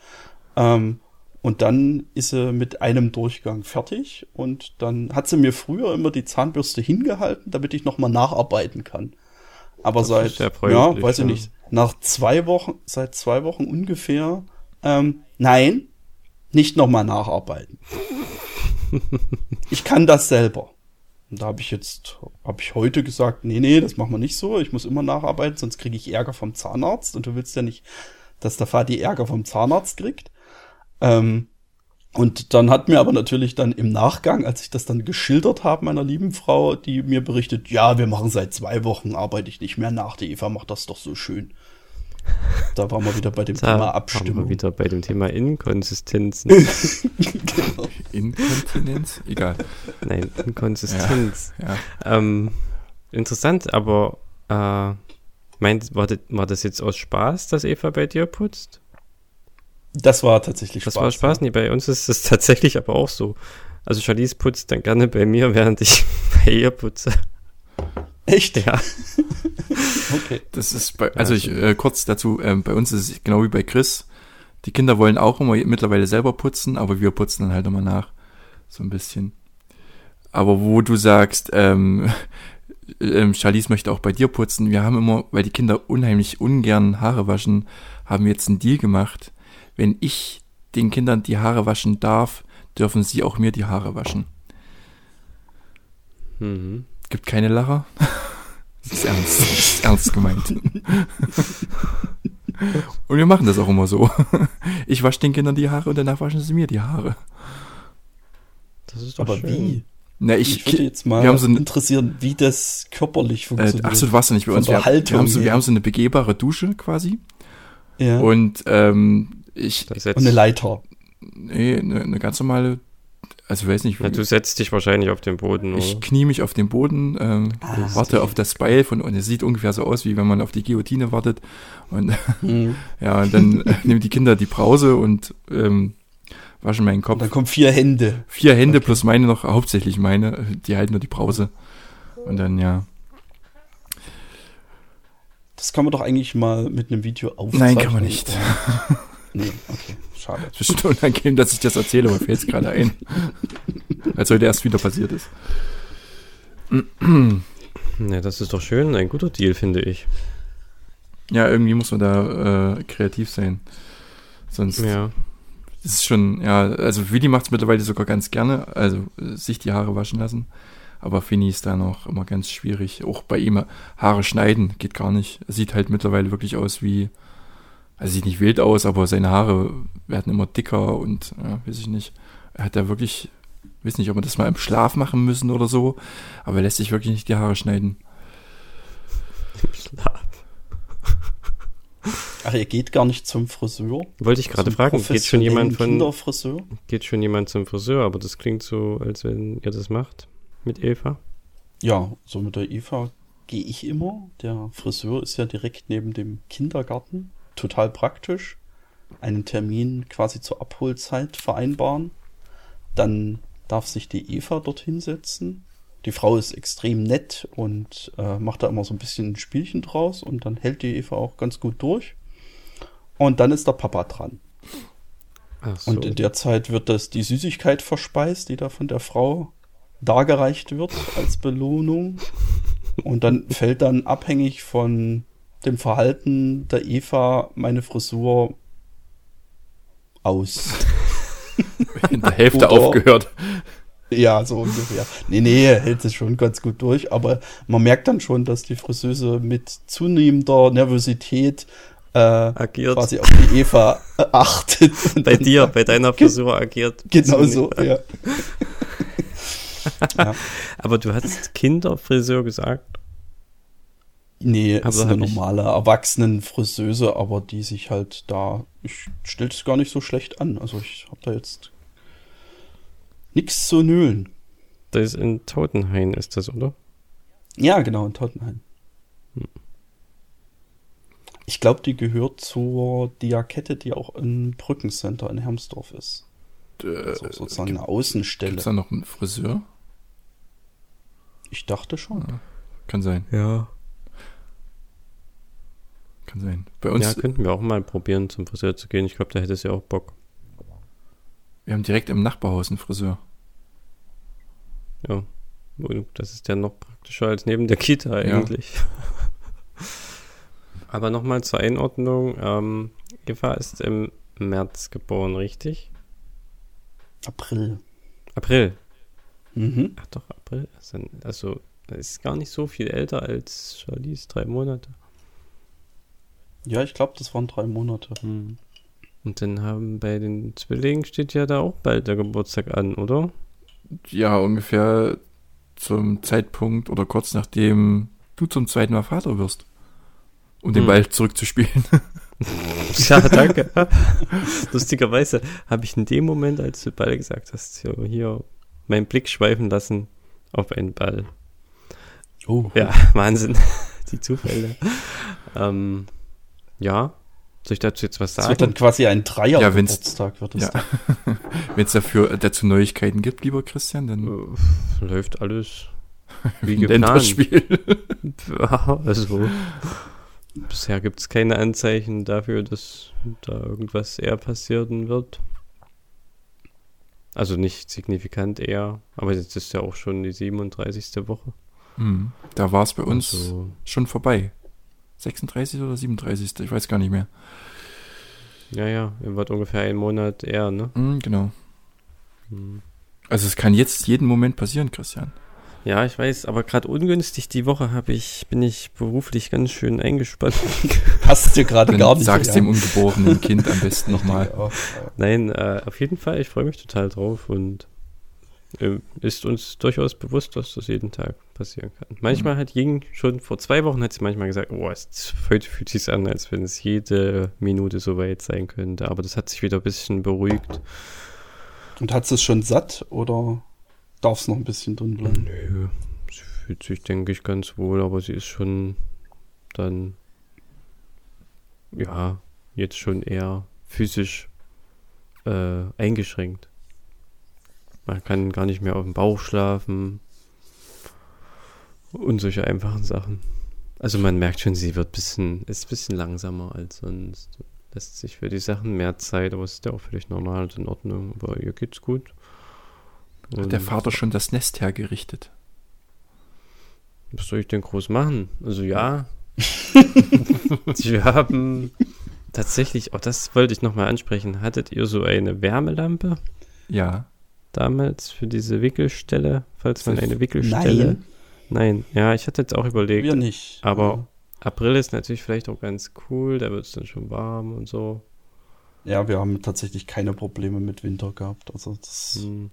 Ähm, und dann ist sie mit einem Durchgang fertig und dann hat sie mir früher immer die Zahnbürste hingehalten, damit ich noch mal nacharbeiten kann. Aber Das seit, ja, weiß ich nicht, nach zwei Wochen, seit zwei Wochen ungefähr, ähm, nein, nicht nochmal nacharbeiten. ich kann das selber. Und da habe ich jetzt, habe ich heute gesagt, nee, nee, das machen wir nicht so. Ich muss immer nacharbeiten, sonst kriege ich Ärger vom Zahnarzt. Und du willst ja nicht, dass der Vati Ärger vom Zahnarzt kriegt. Ähm, und dann hat mir aber natürlich dann im Nachgang, als ich das dann geschildert habe, meiner lieben Frau, die mir berichtet, ja, wir machen seit zwei Wochen, arbeite ich nicht mehr nach. Die Eva macht das doch so schön. Da waren wir wieder bei dem Da Thema waren wir Abstimmung. wieder bei dem Thema Inkonsistenzen. genau. Inkontinenz? Egal. Nein, Inkonsistenz. Ja. Ähm, interessant, aber äh, meint, war, das, war das jetzt aus Spaß, dass Eva bei dir putzt? Das war tatsächlich Das Spaß. war Spaß, nee, bei uns ist es tatsächlich aber auch so. Also Charlize putzt dann gerne bei mir, während ich bei ihr putze. Echt? Ja, Okay. Das ist bei, also ich, äh, kurz dazu, ähm, bei uns ist es genau wie bei Chris. Die Kinder wollen auch immer mittlerweile selber putzen, aber wir putzen dann halt immer nach. So ein bisschen. Aber wo du sagst, ähm, ähm, Charlize möchte auch bei dir putzen, wir haben immer, weil die Kinder unheimlich ungern Haare waschen, haben wir jetzt einen Deal gemacht. Wenn ich den Kindern die Haare waschen darf, dürfen sie auch mir die Haare waschen. Mhm. Gibt keine Lacher. Das ist ernst, das ist ernst gemeint. Und wir machen das auch immer so. Ich wasche den Kindern die Haare und danach waschen sie mir die Haare. Das ist doch Aber schön. wie? Na, Ich ich, würde jetzt mal wir haben so ein, interessieren, wie das körperlich äh, funktioniert. ach so, du warst ja nicht bei uns. Wir, wir, haben so, wir haben so eine begehbare Dusche quasi. ja. und, Und ähm, ich, setzt, eine Leiter. nee, eine, eine ganz normale, also ich weiß nicht, ja, du setzt dich wahrscheinlich auf den Boden, ich oder? knie mich auf den Boden, ähm, Ah, warte okay. auf das Beil von, und es sieht ungefähr so aus, wie wenn man auf die Guillotine wartet. Und Mhm. ja, und dann äh, nehmen die Kinder die Brause und ähm, waschen meinen Und Kopf. dann kommen vier Hände. Vier Hände plus meine noch, hauptsächlich meine, die halten nur die Brause. Und dann, ja. Das kann man doch eigentlich mal mit einem Video aufzeichnen. Nein, kann man nicht. Nee, okay, schade. Es ist schon unangenehm, dass ich das erzähle, aber fällt es gerade ein. Als heute erst wieder passiert ist. Ja, das ist doch schön, ein guter Deal, finde ich. Ja, irgendwie muss man da äh, kreativ sein. Sonst Ja. Ist schon, ja, also Willi macht es mittlerweile sogar ganz gerne, also äh, sich die Haare waschen lassen. Aber Finny ist da noch immer ganz schwierig. Auch bei ihm Haare schneiden geht gar nicht. Sieht halt mittlerweile wirklich aus wie, also sieht nicht wild aus, aber seine Haare werden immer dicker und, ja, weiß ich nicht. Er hat da wirklich, weiß nicht, ob wir das mal im Schlaf machen müssen oder so, aber er lässt sich wirklich nicht die Haare schneiden. Im Schlaf. Ach, ihr geht gar nicht zum Friseur? Wollte ich gerade fragen, geht schon jemand von, Kinderfriseur? geht schon jemand zum Friseur, aber das klingt so, als wenn ihr das macht mit Eva. Ja, so mit der Eva gehe ich immer. Der Friseur ist ja direkt neben dem Kindergarten. Total praktisch. Einen Termin quasi zur Abholzeit vereinbaren. Dann darf sich die Eva dort hinsetzen. Die Frau ist extrem nett und äh, macht da immer so ein bisschen ein Spielchen draus und dann hält die Eva auch ganz gut durch. Und dann ist der Papa dran. So. Und in der Zeit wird das die Süßigkeit verspeist, die da von der Frau dargereicht wird als Belohnung. Und dann fällt dann abhängig von dem Verhalten der Eva meine Frisur aus. In der Hälfte Oder- aufgehört. Ja, so ungefähr. Nee, nee, er hält es schon ganz gut durch, aber man merkt dann schon, dass die Friseuse mit zunehmender Nervosität äh, agiert. quasi auf die Eva äh, achtet. Bei dir, bei deiner Frisur agiert. Genau so, ja. ja. Aber du hast Kinderfriseur gesagt. Nee, Aber es ist eine normale Erwachsenenfriseuse, aber die sich halt da, ich stellt es gar nicht so schlecht an. Also ich habe da jetzt nichts zu nölen. Das ist in Tautenhain, ist das, oder? Ja, genau, in Tottenheim. Ich glaube, die gehört zur Diakette, die auch im Brückencenter in Hermsdorf ist. Äh, Also sozusagen eine Gibt Außenstelle. es da noch einen Friseur? Ich dachte schon. Kann sein, Ja. Kann sein. Bei uns, Ja, könnten wir auch mal probieren, zum Friseur zu gehen. Ich glaube, da hättest du ja auch Bock. wir haben direkt im Nachbarhaus einen Friseur. Ja. Das ist ja noch praktischer als neben der Kita Ja. eigentlich. Aber nochmal zur Einordnung. Ähm, Eva ist im März geboren, richtig? April. April. Mhm. Ach doch, April. Also, also das ist gar nicht so viel älter als Charlize, drei Monate. Ja, ich glaube, das waren drei Monate. Hm. Und dann haben bei den Zwillingen steht ja da auch bald der Geburtstag an, oder? Ja, ungefähr zum Zeitpunkt oder kurz nachdem du zum zweiten Mal Vater wirst. Um den Hm. Ball zurückzuspielen. Ja, danke. Lustigerweise habe ich in dem Moment, als du Ball gesagt hast, hier, hier meinen Blick schweifen lassen auf einen Ball. Oh. Ja, Wahnsinn. Die Zufälle. ähm, ja, soll ich dazu jetzt was Das wird sagen? dann quasi ein Ja, wenn's- Dreier-Geburtstag, wird es Ja. Wenn es dafür dazu Neuigkeiten gibt, lieber Christian, dann Äh, Läuft alles wie geplant. das Spiel. Also bisher gibt es keine Anzeichen dafür, dass da irgendwas eher passieren wird. Also nicht signifikant eher, aber jetzt ist ja auch schon die 37. Woche. Hm, Da war es bei uns Also, schon vorbei. 36 oder 37, ich weiß gar nicht mehr. Ja, ja, wart ungefähr einen Monat eher, ne? Mhm, genau. Hm. Also es kann jetzt jeden Moment passieren, Christian. Ja, ich weiß, aber gerade ungünstig die Woche habe ich, bin ich beruflich ganz schön eingespannt. Passt dir gerade gar nicht. sagst dem ungeborenen Kind am besten nochmal. Nein, äh, auf jeden Fall, ich freue mich total drauf und ist uns durchaus bewusst, dass das jeden Tag passieren kann. Manchmal hat Ying schon vor zwei Wochen hat sie manchmal gesagt, oh, es, heute fühlt sich an, als wenn es jede Minute so weit sein könnte. Aber das hat sich wieder ein bisschen beruhigt. Und hat es schon satt oder darf es noch ein bisschen drin bleiben? Nö, sie fühlt sich, denke ich, ganz wohl, aber sie ist schon dann, ja, jetzt schon eher physisch äh, eingeschränkt. Man kann gar nicht mehr auf dem Bauch schlafen und solche einfachen Sachen. Also man merkt schon, sie wird bisschen, ist ein bisschen langsamer als sonst. Lässt sich für die Sachen mehr Zeit, aber es ist ja auch völlig normal und in Ordnung. Aber ihr geht's gut. Hat der Und- Vater schon das Nest hergerichtet? Was soll ich denn groß machen? Also ja. Sie haben tatsächlich, auch das wollte ich nochmal ansprechen, hattet ihr so eine Wärmelampe Ja. Damals für diese Wickelstelle, falls man eine Wickelstelle. Nein, Nein, ja, ich hatte jetzt auch überlegt. wir nicht. Aber April ist natürlich vielleicht auch ganz cool, da wird es dann schon warm und so. Ja, wir haben tatsächlich keine Probleme mit Winter gehabt. Also das, Hm.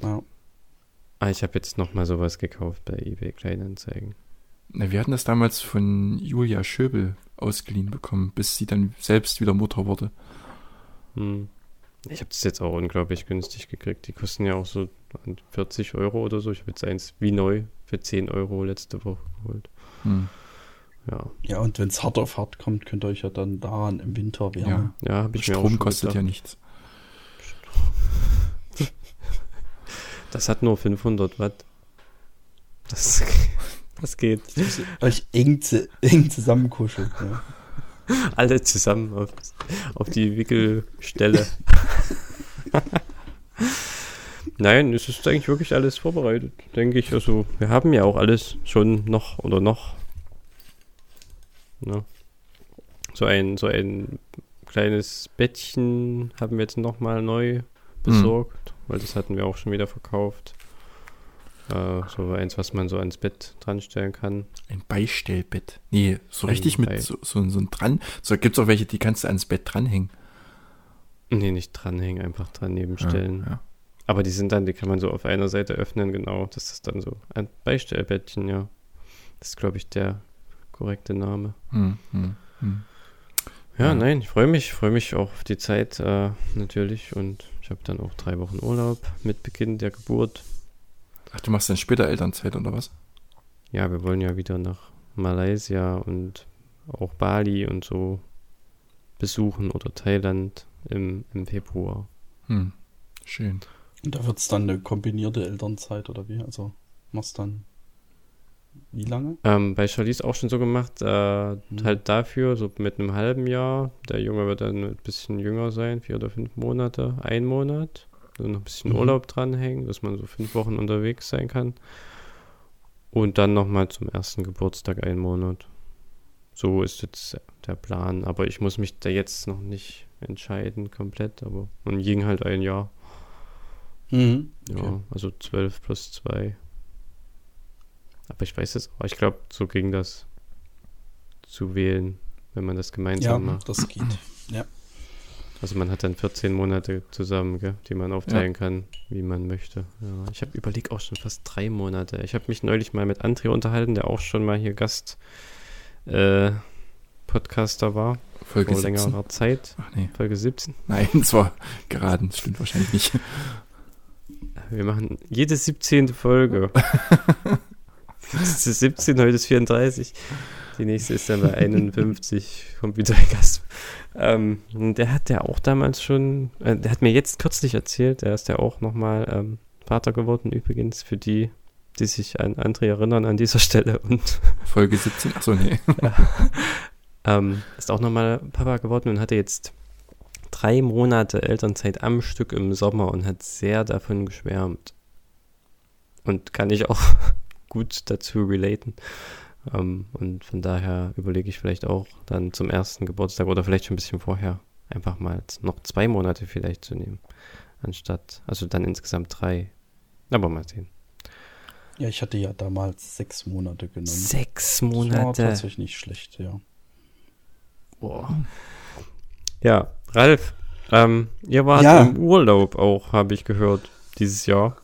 ja. Ah, ich habe jetzt nochmal sowas gekauft bei eBay Kleinanzeigen. Na, wir hatten das damals von Julia Schöbel ausgeliehen bekommen, bis sie dann selbst wieder Mutter wurde. Hm. Ich habe das jetzt auch unglaublich günstig gekriegt. Die kosten ja auch so 40 Euro oder so. Ich habe jetzt eins wie neu für 10 Euro letzte Woche geholt. Hm. Ja, Ja, und wenn es hart auf hart kommt, könnt ihr euch ja dann daran im Winter wärmen. Ja. ja habe ich mir auch Strom schon kostet ja gedacht. nichts. Das hat nur 500 Watt. Das, das geht. Euch eng, eng zusammenkuscheln. Ja. Alle zusammen auf, auf die Wickelstelle. Nein, es ist eigentlich wirklich alles vorbereitet, denke ich. Also, wir haben ja auch alles schon noch oder noch. Ne? So ein, so ein kleines Bettchen haben wir jetzt nochmal neu besorgt, weil das hatten wir auch schon wieder verkauft. Äh, so eins, was man so ans Bett dran stellen kann. Ein Beistellbett. Nee, so Ein richtig Bei- mit so, so, so ein dran. So gibt's auch welche, die kannst du ans Bett dranhängen. Nee, nicht dranhängen, einfach daneben stellen. Ja, ja. Aber die sind dann, die kann man so auf einer Seite öffnen, genau. Das ist dann so ein Beistellbettchen, ja. Das ist, glaube ich, der korrekte Name. Hm, hm, hm. Ja, Ja. nein, ich freue mich, freue mich auch auf die Zeit äh, natürlich und ich habe dann auch drei Wochen Urlaub mit Beginn der Geburt. Ach, du machst dann später Elternzeit oder was? Ja, wir wollen ja wieder nach Malaysia und auch Bali und so besuchen oder Thailand im, im Februar. Hm. Schön. Und da wird es dann eine kombinierte Elternzeit oder wie? Also machst dann wie lange? Ähm, bei Charlize auch schon so gemacht, äh, Mhm. halt dafür, so mit einem halben Jahr. Der Junge wird dann ein bisschen jünger sein, vier oder fünf Monate, ein Monat. So noch ein bisschen Mhm. Urlaub dranhängen, dass man so fünf Wochen unterwegs sein kann. Und dann nochmal zum ersten Geburtstag einen Monat. So ist jetzt der Plan. Aber ich muss mich da jetzt noch nicht entscheiden komplett. Aber und ging halt ein Jahr. Mhm. Ja, Okay. also 12 plus 2. Aber ich weiß es auch. Ich glaube, so ging das zu wählen, wenn man das Ja, gemeinsam macht. das geht. Ja. Also man hat dann 14 Monate zusammen, gell, die man aufteilen kann, wie man möchte. Ja, ich habe überlegt auch schon fast drei Monate. Ich habe mich neulich mal mit André unterhalten, der auch schon mal hier Gast äh, Podcaster war Folge vor 17. längerer Zeit. Ach nee. Folge 17. Nein, es war geraden. Das stimmt wahrscheinlich nicht. Wir machen jede 17. Folge. Das ist 17, heute ist 34. Die nächste ist dann bei 51, kommt wieder ein Gast. Ähm, der hat ja auch damals schon, äh, der hat mir jetzt kürzlich erzählt, der ist ja auch nochmal ähm, Vater geworden, übrigens, für die, die sich an André erinnern an dieser Stelle und Folge 17. Achso, nee. ähm, ist auch nochmal Papa geworden und hatte jetzt drei Monate Elternzeit am Stück im Sommer und hat sehr davon geschwärmt. Und kann ich auch gut dazu relaten. Ähm, und von daher überlege ich vielleicht auch dann zum ersten Geburtstag oder vielleicht schon ein bisschen vorher einfach mal noch zwei Monate vielleicht zu nehmen, anstatt, also dann insgesamt drei. Aber mal sehen. Ja, ich hatte ja damals sechs Monate genommen. Sechs Das war Monate. tatsächlich nicht schlecht, ja. Boah. Ja, Ralf, ähm, ihr wart Ja. im Urlaub auch, habe ich gehört, dieses Jahr.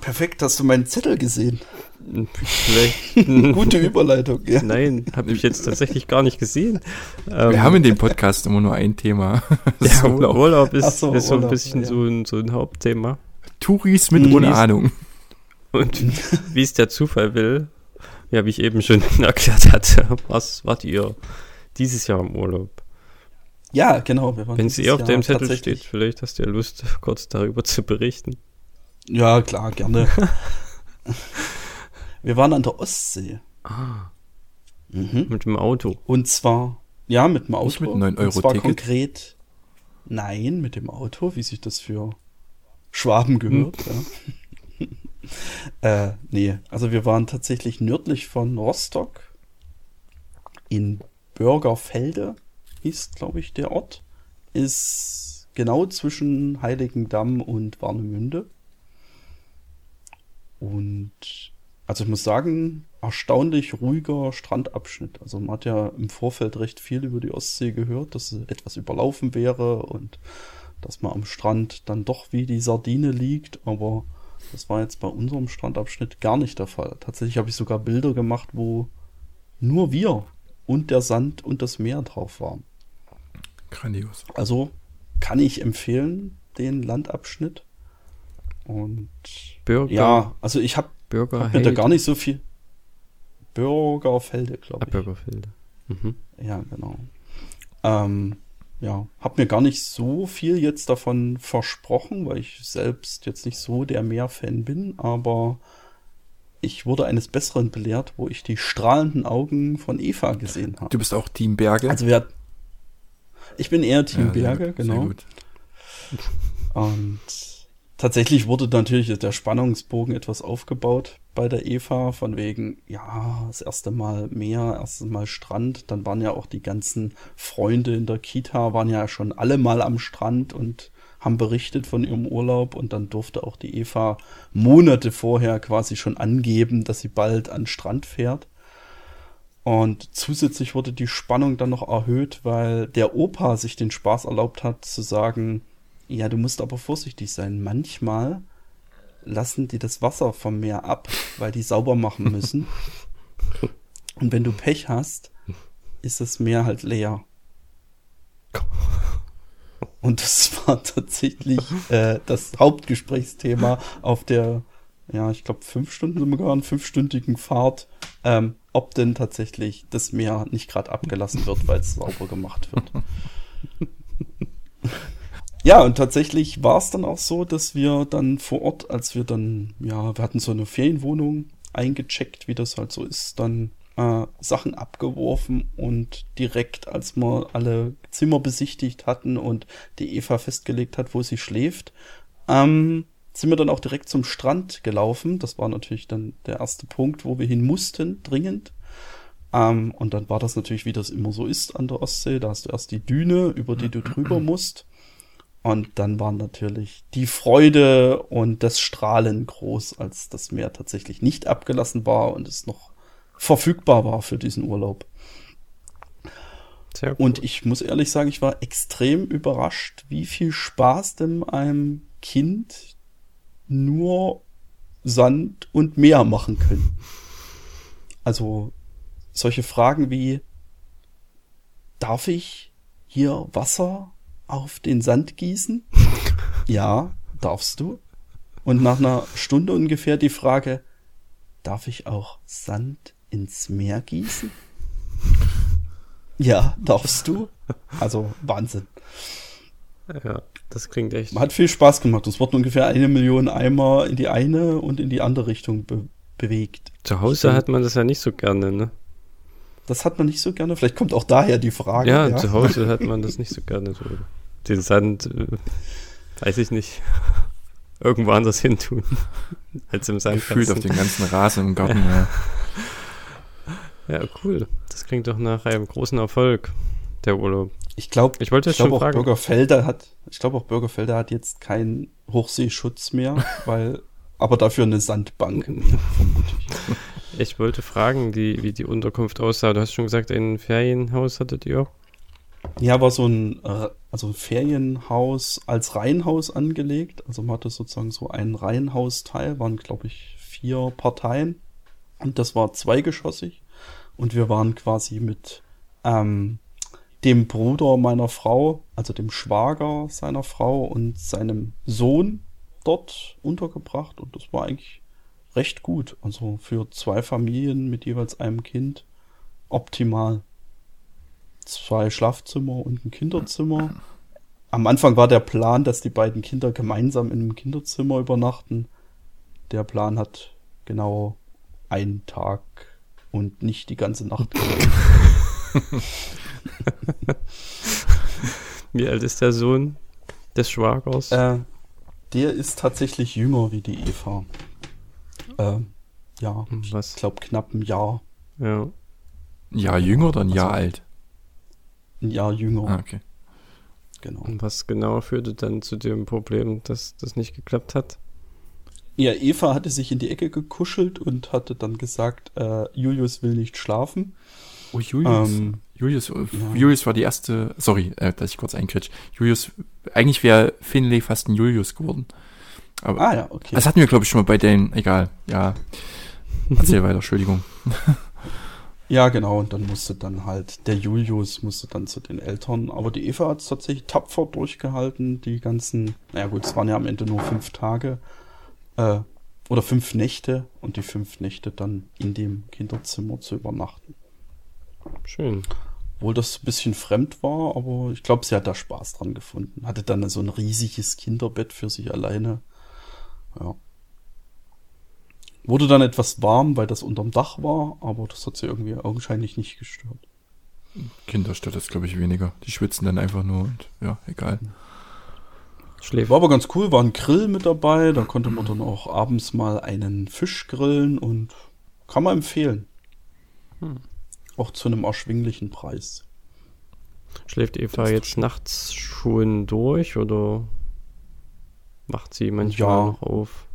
Perfekt, hast du meinen Zettel gesehen? Vielleicht. Gute Überleitung, ja. Nein, habe ich jetzt tatsächlich gar nicht gesehen. Ähm, Wir haben in dem Podcast immer nur ein Thema. Das ja, Urlaub. Urlaub ist, so, ist so ein bisschen ja. so, ein, so ein Hauptthema. Touris mit Mhm. ohne Ahnung. Und wie es der Zufall will, ja, wie ich eben schon erklärt hatte, was wart ihr dieses Jahr im Urlaub? Ja, genau. Wenn es eh auf deinem Zettel steht, vielleicht hast du ja Lust, kurz darüber zu berichten. Ja, klar, gerne. Wir waren an der Ostsee. Ah, Mhm. mit dem Auto. Und zwar, ja, mit dem Auto. Nicht mit einem 9 Euro Und zwar Ticket? konkret, nein, mit dem Auto, wie sich das für Schwaben gehört. Ja. äh, nee, also wir waren tatsächlich nördlich von Rostock in Bürgerfelde, hieß, glaube ich, der Ort. Ist genau zwischen Heiligendamm und Warnemünde. Und also ich muss sagen, erstaunlich ruhiger Strandabschnitt. Also man hat ja im Vorfeld recht viel über die Ostsee gehört, dass es etwas überlaufen wäre und dass man am Strand dann doch wie die Sardine liegt, aber das war jetzt bei unserem Strandabschnitt gar nicht der Fall. Tatsächlich habe ich sogar Bilder gemacht, wo nur wir und der Sand und das Meer drauf waren. Grandios. Also kann ich empfehlen, den Landabschnitt. Und Bürger, ja, also ich habe Bürger, hab mir da gar nicht so viel. Bürgerfelde, Ah, glaube ich. Bürgerfelde. Mhm. Ja, genau. Ähm, ja, habe mir gar nicht so viel jetzt davon versprochen, weil ich selbst jetzt nicht so der Meerfan bin, aber ich wurde eines Besseren belehrt, wo ich die strahlenden Augen von Eva gesehen habe. Du bist auch Team Berge? Also wer ich bin eher Team Ja, sehr Berge, sehr genau. gut. Und tatsächlich wurde natürlich der Spannungsbogen etwas aufgebaut bei der Eva, von wegen, ja, das erste Mal Meer, erstes Mal Strand, dann waren ja auch die ganzen Freunde in der Kita, waren ja schon alle mal am Strand und haben berichtet von ihrem Urlaub und dann durfte auch die Eva Monate vorher quasi schon angeben, dass sie bald an Strand fährt. Und zusätzlich wurde die Spannung dann noch erhöht, weil der Opa sich den Spaß erlaubt hat zu sagen, ja, du musst aber vorsichtig sein. Manchmal lassen die das Wasser vom Meer ab, weil die sauber machen müssen. Und wenn du Pech hast, ist das Meer halt leer. Und das war tatsächlich äh, das Hauptgesprächsthema auf der, ja, ich glaube, fünf Stunden wir gefahren, fünfstündigen Fahrt, ähm, ob denn tatsächlich das Meer nicht gerade abgelassen wird, weil es sauber gemacht wird. Ja, und tatsächlich war es dann auch so, dass wir dann vor Ort, als wir dann, ja, wir hatten so eine Ferienwohnung eingecheckt, wie das halt so ist, dann äh, Sachen abgeworfen und direkt, als wir alle Zimmer besichtigt hatten und die Eva festgelegt hat, wo sie schläft, ähm, sind wir dann auch direkt zum Strand gelaufen. Das war natürlich dann der erste Punkt, wo wir hin mussten, dringend. Ähm, und dann war das natürlich, wie das immer so ist an der Ostsee. Da hast du erst die Düne, über die du drüber musst. Und dann war natürlich die Freude und das Strahlen groß, als das Meer tatsächlich nicht abgelassen war und es noch verfügbar war für diesen Urlaub. Gut. Und ich muss ehrlich sagen, ich war extrem überrascht, wie viel Spaß denn einem Kind nur Sand und Meer machen können. Also solche Fragen wie, darf ich hier Wasser auf den Sand gießen? ja, darfst du. Und nach einer Stunde ungefähr die Frage, darf ich auch Sand ins Meer gießen? Ja, darfst du. Also Wahnsinn. Ja, das klingt echt. Hat viel Spaß gemacht. Es wurden ungefähr eine Million Eimer in die eine und in die andere Richtung be bewegt. Zu Hause hat man das ja nicht so gerne, ne? Das hat man nicht so gerne. Vielleicht kommt auch daher die Frage. Ja, zu Hause hat man das nicht so gerne. So. Den Sand, äh, weiß ich nicht, irgendwo anders hin tun, als im Sand. Gefühlt auf den ganzen Rasen im Garten, ja. Ja, cool. Das klingt doch nach einem großen Erfolg, der Urlaub. Ich glaube, Ich wollte ich jetzt schon glaube auch fragen. Bürgerfelder hat, ich glaube auch Bürgerfelder hat jetzt keinen Hochseeschutz mehr, weil, aber dafür eine Sandbank, vermute ich. Wollte fragen, die, wie die Unterkunft aussah. Du hast schon gesagt, ein Ferienhaus hattet ihr. Ja, war so ein, äh, also ein Ferienhaus als Reihenhaus angelegt. Also man hatte sozusagen so einen Reihenhausteil, waren glaube ich vier Parteien und das war zweigeschossig und wir waren quasi mit ähm, dem Bruder meiner Frau, also dem Schwager seiner Frau und seinem Sohn dort untergebracht und das war eigentlich recht gut. Also für zwei Familien mit jeweils einem Kind optimal zwei Schlafzimmer und ein Kinderzimmer. Am Anfang war der Plan, dass die beiden Kinder gemeinsam in einem Kinderzimmer übernachten. Der Plan hat genau einen Tag und nicht die ganze Nacht. Wie alt ist der Sohn des Schwagers? äh, der ist tatsächlich jünger wie die Eva. Äh, ja, ich Was? glaube knapp ein Jahr. Ja. Ein Jahr jünger oder ein Jahr Also- alt? Ein Jahr jünger, Ah, okay. genau. Und was genau führte dann zu dem Problem, dass das nicht geklappt hat? Ja, Eva hatte sich in die Ecke gekuschelt und hatte dann gesagt, äh, Julius will nicht schlafen. Oh, Julius. Ähm, Julius, äh, ja. Julius war die erste, sorry, äh, dass ich kurz einkritsch. Julius, eigentlich wäre Finlay fast ein Julius geworden. Aber Ah ja, okay. das hatten wir, glaube ich, schon mal bei den, egal, ja. Erzähl weiter, Entschuldigung. Ja, genau, und dann musste dann halt, der Julius musste dann zu den Eltern, aber die Eva hat es tatsächlich tapfer durchgehalten, die ganzen, naja gut, es waren ja am Ende nur fünf Tage, äh, oder fünf Nächte und die fünf Nächte dann in dem Kinderzimmer zu übernachten. Schön. Obwohl das ein bisschen fremd war, aber ich glaube, sie hat da Spaß dran gefunden. Hatte dann so ein riesiges Kinderbett für sich alleine. Ja. Wurde dann etwas warm, weil das unterm Dach war, aber das hat sie irgendwie augenscheinlich nicht gestört. Kinder stört das, glaube ich, weniger. Die schwitzen dann einfach nur und ja, egal. Schläft. War aber ganz cool, war ein Grill mit dabei, da konnte man dann auch abends mal einen Fisch grillen und kann man empfehlen. Auch zu einem erschwinglichen Preis. Schläft Eva jetzt nachts schon durch oder wacht sie manchmal Ja. noch auf?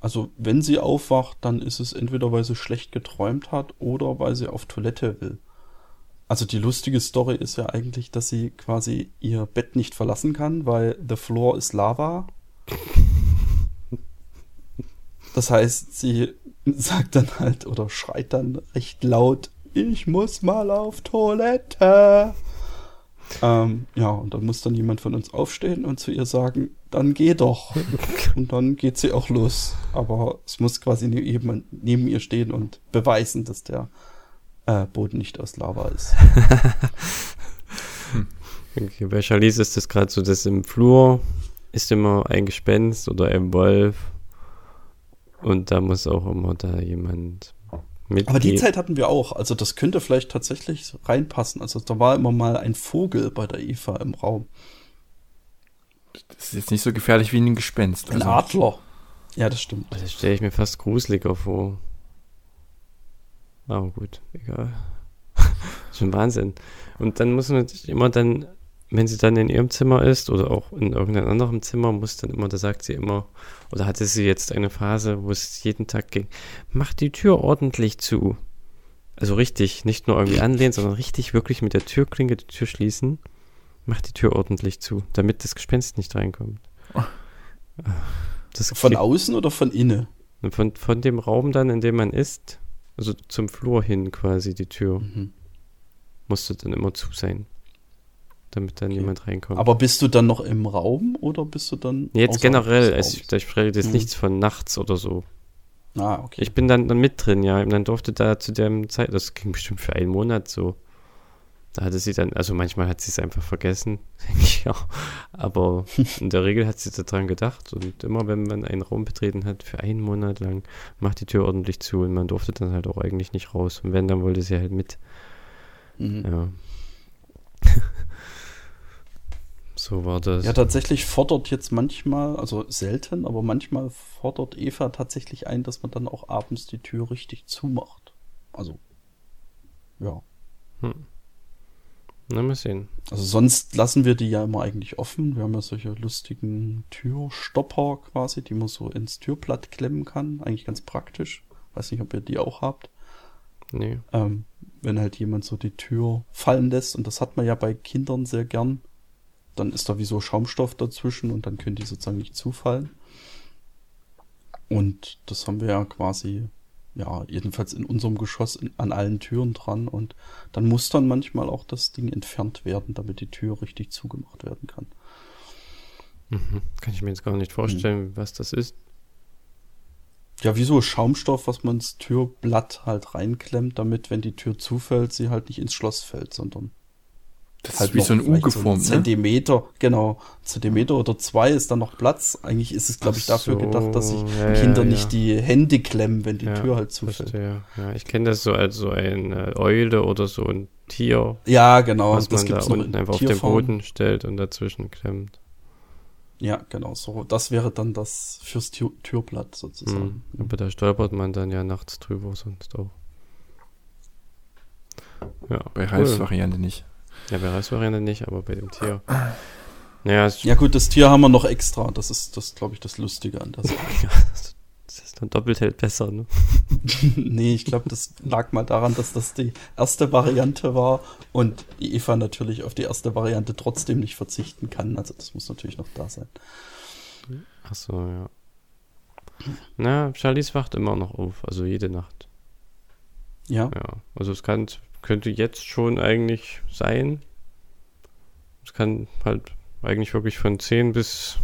Also, wenn sie aufwacht, dann ist es entweder, weil sie schlecht geträumt hat oder weil sie auf Toilette will. Also die lustige Story ist ja eigentlich, dass sie quasi ihr Bett nicht verlassen kann, weil the floor is lava. Das heißt, sie sagt dann halt oder schreit dann recht laut, ich muss mal auf Toilette. Ähm, ja, und dann muss dann jemand von uns aufstehen und zu ihr sagen, dann geh doch. und dann geht sie auch los. Aber es muss quasi jemand neben ihr stehen und beweisen, dass der äh, Boden nicht aus Lava ist. Okay, bei Charlize ist das gerade so, dass im Flur ist immer ein Gespenst oder ein Wolf und da muss auch immer da jemand mitgehen. Aber die Zeit hatten wir auch. Also das könnte vielleicht tatsächlich reinpassen. Also da war immer mal ein Vogel bei der Eva im Raum. Das ist jetzt nicht so gefährlich wie ein Gespenst. Ein Also, Adler. Ja, das stimmt. Das stelle ich mir fast gruseliger vor. Aber gut, egal. Schon Wahnsinn. Und dann muss man natürlich immer dann, wenn sie dann in ihrem Zimmer ist oder auch in irgendeinem anderen Zimmer, muss dann immer, da sagt sie immer, oder hatte sie jetzt eine Phase, wo es jeden Tag ging, mach die Tür ordentlich zu. Also richtig, nicht nur irgendwie anlehnen, sondern richtig wirklich mit der Türklinke die Tür schließen. Mach die Tür ordentlich zu, damit das Gespenst nicht reinkommt. Das Von außen oder von innen? von, von dem Raum dann, in dem man ist, also zum Flur hin quasi die Tür, Mhm. musste dann immer zu sein. Damit dann Okay. niemand reinkommt. Aber bist du dann noch im Raum oder bist du dann. Nee, jetzt generell, des also Raums? ich, ich spreche jetzt Mhm. nichts von nachts oder so. Ah, okay. Ich bin dann, dann mit drin, ja. Und dann durfte da zu der Zeit, das ging bestimmt für einen Monat so. Da hatte sie dann, also manchmal hat sie es einfach vergessen, denke ich auch. Aber in der Regel hat sie daran gedacht. Und immer wenn man einen Raum betreten hat, für einen Monat lang, macht die Tür ordentlich zu und man durfte dann halt auch eigentlich nicht raus. Und wenn, dann wollte sie halt mit. Mhm. Ja. so war das. Ja, tatsächlich fordert jetzt manchmal, also selten, aber manchmal fordert Eva tatsächlich ein, dass man dann auch abends die Tür richtig zumacht. Also, ja. Na, mal sehen. Also sonst lassen wir die ja immer eigentlich offen. Wir haben ja solche lustigen Türstopper quasi, die man so ins Türblatt klemmen kann. Eigentlich ganz praktisch. Weiß nicht, ob ihr die auch habt. Nee. Ähm, wenn halt jemand so die Tür fallen lässt, und das hat man ja bei Kindern sehr gern, dann ist da wie so Schaumstoff dazwischen und dann können die sozusagen nicht zufallen. Und das haben wir ja quasi, ja, jedenfalls in unserem Geschoss in, an allen Türen dran. Und dann muss dann manchmal auch das Ding entfernt werden, damit die Tür richtig zugemacht werden kann. Mhm. Kann ich mir jetzt gar nicht vorstellen, was das ist. Ja, wie so Schaumstoff, was man ins Türblatt halt reinklemmt, damit, wenn die Tür zufällt, sie halt nicht ins Schloss fällt, sondern Das halt ist wie so ein U geformt, einen ne? Zentimeter, genau, Zentimeter oder zwei ist dann noch Platz. Eigentlich ist es, glaube ich, dafür so, gedacht, dass sich ja, Kinder ja, nicht ja. die Hände klemmen, wenn die Tür halt zufällt. Ja, ich kenne das so als so eine Eule oder so ein Tier, Ja, genau. was das man da unten in einfach auf den Tierform. Boden stellt und dazwischen klemmt. Ja, genau. So, das wäre dann das fürs Tür Türblatt sozusagen. Mhm. Aber da stolpert man dann ja nachts drüber sonst auch. Ja, Bei cool. Ralfs Variante nicht. Ja, bei Reisvariante nicht, aber bei dem Tier. Naja, Ja, gut, das Tier haben wir noch extra. Das ist, das glaube ich, das Lustige an der Sache. das ist dann doppelt hält besser, ne? nee, ich glaube, das lag mal daran, dass das die erste Variante war und Eva natürlich auf die erste Variante trotzdem nicht verzichten kann. Also das muss natürlich noch da sein. Ach so, ja. Na, Charlize wacht immer noch auf, also jede Nacht. Ja. Ja, also es kann, könnte jetzt schon eigentlich sein. Es kann halt eigentlich wirklich von 10 bis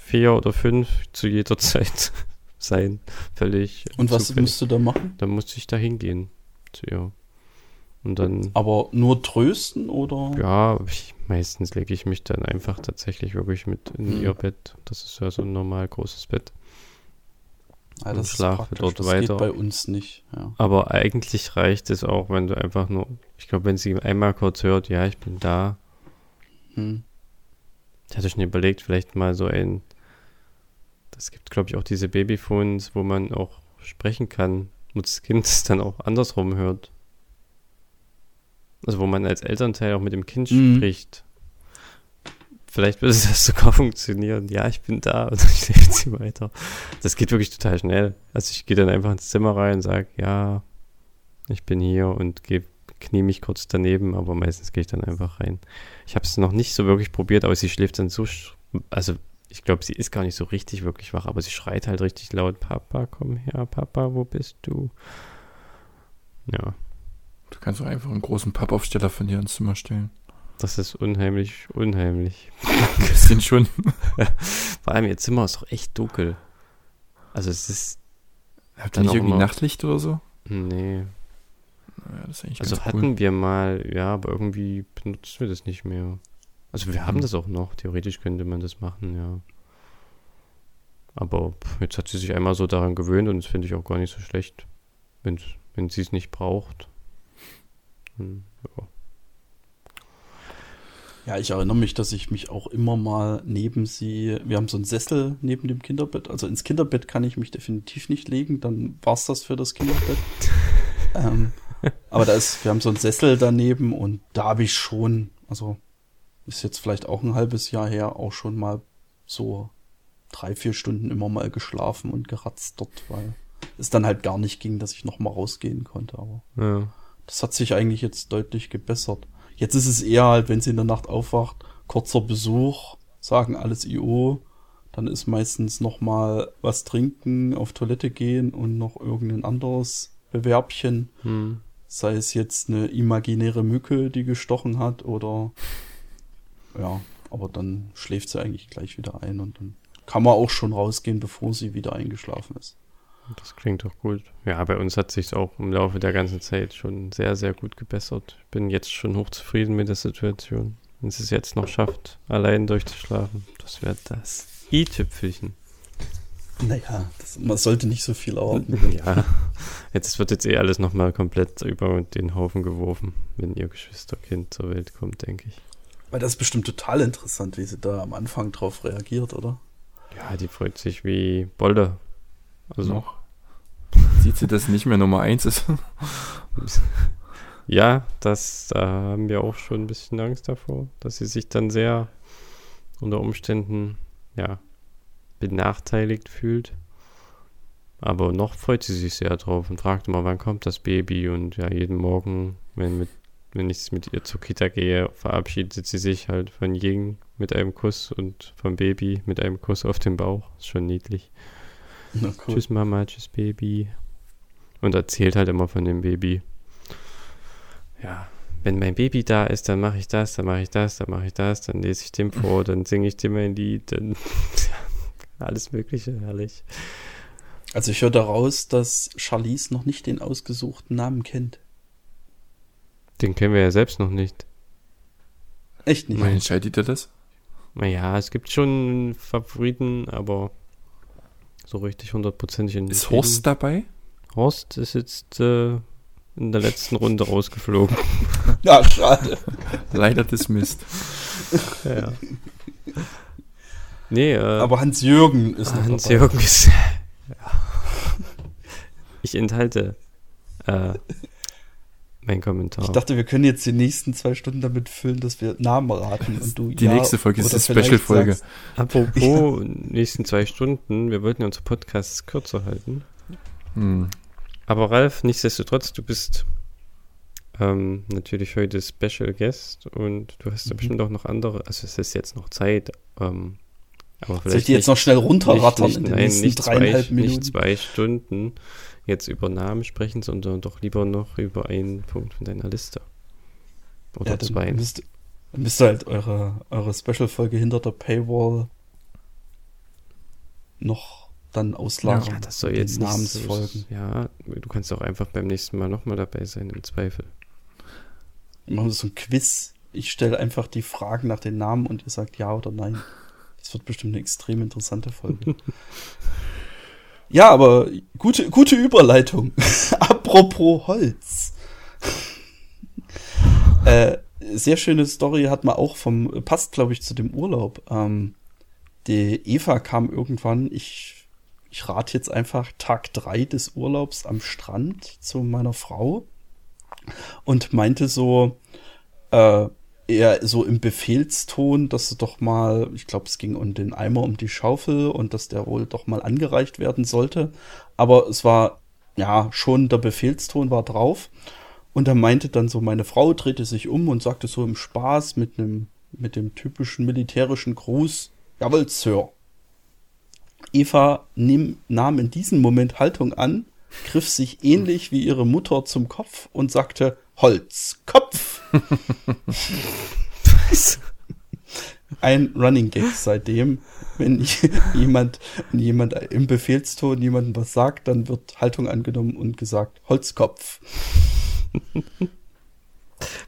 4 oder 5 zu jeder Zeit sein. Völlig. Und was zufällig. musst du da machen? Dann musste ich da hingehen zu ihr. Und dann, Aber nur trösten oder? ja, ich, meistens lege ich mich dann einfach tatsächlich wirklich mit in Hm. ihr Bett. Das ist ja so ein normal großes Bett. Ja, und schlafe dort das weiter. geht bei uns nicht. Ja. Aber eigentlich reicht es auch, wenn du einfach nur, ich glaube, wenn sie einmal kurz hört, ja, ich bin da. Hm. Ich hatte schon überlegt, vielleicht mal so ein, das gibt, glaube ich, auch diese Babyphones, wo man auch sprechen kann, wo das Kind es dann auch andersrum hört. Also wo man als Elternteil auch mit dem Kind Mhm. spricht. Vielleicht würde das sogar funktionieren. Ja, ich bin da und dann schläft sie weiter. Das geht wirklich total schnell. Also ich gehe dann einfach ins Zimmer rein und sage, ja, ich bin hier und geh, knie mich kurz daneben, aber meistens gehe ich dann einfach rein. Ich habe es noch nicht so wirklich probiert, aber sie schläft dann so, also ich glaube, sie ist gar nicht so richtig wirklich wach, aber sie schreit halt richtig laut, Papa, komm her, Papa, wo bist du? Ja, Du kannst auch einfach einen großen Pappaufsteller von dir ins Zimmer stellen. Das ist unheimlich, unheimlich. Ein bisschen schon. Vor allem ihr Zimmer ist doch echt dunkel. Also es ist, Habt ihr nicht irgendwie Nachtlicht oder so? nee, Ja, das ist eigentlich also hatten cool. wir mal, ja, aber irgendwie benutzen wir das nicht mehr. Also wir haben Mhm. das auch noch, theoretisch könnte man das machen, ja. Aber jetzt hat sie sich einmal so daran gewöhnt und das finde ich auch gar nicht so schlecht, wenn, wenn sie es nicht braucht. Hm, ja. Ja, ich erinnere mich, dass ich mich auch immer mal neben sie, wir haben so einen Sessel neben dem Kinderbett, also ins Kinderbett kann ich mich definitiv nicht legen, dann war's das für das Kinderbett. ähm, aber da ist, wir haben so einen Sessel daneben und da habe ich schon, also ist jetzt vielleicht auch ein halbes Jahr her, auch schon mal so drei, vier Stunden immer mal geschlafen und geratzt dort, weil es dann halt gar nicht ging, dass ich noch mal rausgehen konnte, aber ja. das hat sich eigentlich jetzt deutlich gebessert. Jetzt ist es eher halt, wenn sie in der Nacht aufwacht, kurzer Besuch, sagen alles IO, dann ist meistens noch mal was trinken, auf Toilette gehen und noch irgendein anderes Bewerbchen, Hm. sei es jetzt eine imaginäre Mücke, die gestochen hat oder ja, aber dann schläft sie eigentlich gleich wieder ein und dann kann man auch schon rausgehen, bevor sie wieder eingeschlafen ist. Das klingt doch gut. Ja, bei uns hat sich auch im Laufe der ganzen Zeit schon sehr, sehr gut gebessert. Ich bin jetzt schon hochzufrieden mit der Situation. Wenn sie es jetzt noch schafft, allein durchzuschlafen, das wäre das i-Tüpfelchen. Naja, das, man sollte nicht so viel erwarten. Ja, jetzt wird jetzt eh alles nochmal komplett über den Haufen geworfen, wenn ihr Geschwisterkind zur Welt kommt, denke ich. Weil das ist bestimmt total interessant, wie sie da am Anfang drauf reagiert, oder? Ja, die freut sich wie Bolle. Also, Noch. Sieht sie, dass nicht mehr Nummer eins ist? ja, das, da haben wir auch schon ein bisschen Angst davor, dass sie sich dann sehr unter Umständen, ja, benachteiligt fühlt. Aber noch freut sie sich sehr drauf und fragt immer, wann kommt das Baby? Und ja, jeden Morgen, wenn, mit, wenn ich mit ihr zur Kita gehe, verabschiedet sie sich halt von Ying mit einem Kuss und vom Baby mit einem Kuss auf den Bauch. Ist schon niedlich. Na, cool. Tschüss Mama, tschüss Baby. Und erzählt halt immer von dem Baby. Ja, wenn mein Baby da ist, dann mache ich das, dann mache ich das, dann mache ich das, dann lese ich dem vor, dann singe ich dem ein Lied, dann alles Mögliche, herrlich. Also ich höre daraus, dass Charlize noch nicht den ausgesuchten Namen kennt. Den kennen wir ja selbst noch nicht. Echt nicht. Wie entscheidet ihr das? Naja, es gibt schon Favoriten, aber so richtig hundertprozentig in Ist Horst dabei? Horst ist jetzt äh, in der letzten Runde rausgeflogen. Ja, schade. Leider dismissed. ja. Nee, äh, Aber Hans-Jürgen ist noch. Hans-Jürgen ist. ja. Ich enthalte äh, mein Kommentar. Ich dachte, wir können jetzt die nächsten zwei Stunden damit füllen, dass wir Namen raten und du Die ja nächste Folge ist die vielleicht Special-Folge. Apropos nächsten zwei Stunden, wir wollten ja unsere Podcasts kürzer halten. Hm. Aber Ralf, nichtsdestotrotz, du bist ähm, natürlich heute Special Guest und du hast ja Mhm. bestimmt auch noch andere, also es ist jetzt noch Zeit, ähm, aber vielleicht Soll ich die jetzt nicht- noch schnell runterrattern nicht, in nicht, den nein, nächsten nicht dreieinhalb zwei, nicht Minuten? zwei Stunden jetzt über Namen sprechen, sondern doch lieber noch über einen Punkt von deiner Liste. Oder Ja, dann zwei. müsst, dann müsst ihr halt eure, eure Special-Folge hinter der Paywall noch dann auslagern. Ja, das soll jetzt Namensfolgen. Ja, du kannst auch einfach beim nächsten Mal nochmal dabei sein, im Zweifel. Wir machen so ein Quiz. Ich stelle einfach die Fragen nach den Namen und ihr sagt ja oder nein. Das wird bestimmt eine extrem interessante Folge. ja, aber gute, gute Überleitung. Apropos Holz. äh, sehr schöne Story hat man auch vom, passt glaube ich zu dem Urlaub. Ähm, die Eva kam irgendwann, ich, ich rate jetzt einfach Tag drei des Urlaubs am Strand zu meiner Frau und meinte so, äh, eher so im Befehlston, dass sie doch mal, ich glaube, es ging um den Eimer, um die Schaufel und dass der wohl doch mal angereicht werden sollte. Aber es war, ja, schon der Befehlston war drauf. Und da meinte dann so, meine Frau drehte sich um und sagte so im Spaß mit einem, mit dem typischen militärischen Gruß, jawohl, Sir. Eva nimm, nahm in diesem Moment Haltung an, griff sich ähnlich wie ihre Mutter zum Kopf und sagte, Holz, Ein Running Gag seitdem, wenn jemand, wenn jemand im Befehlston jemandem was sagt, dann wird Haltung angenommen und gesagt, Holzkopf.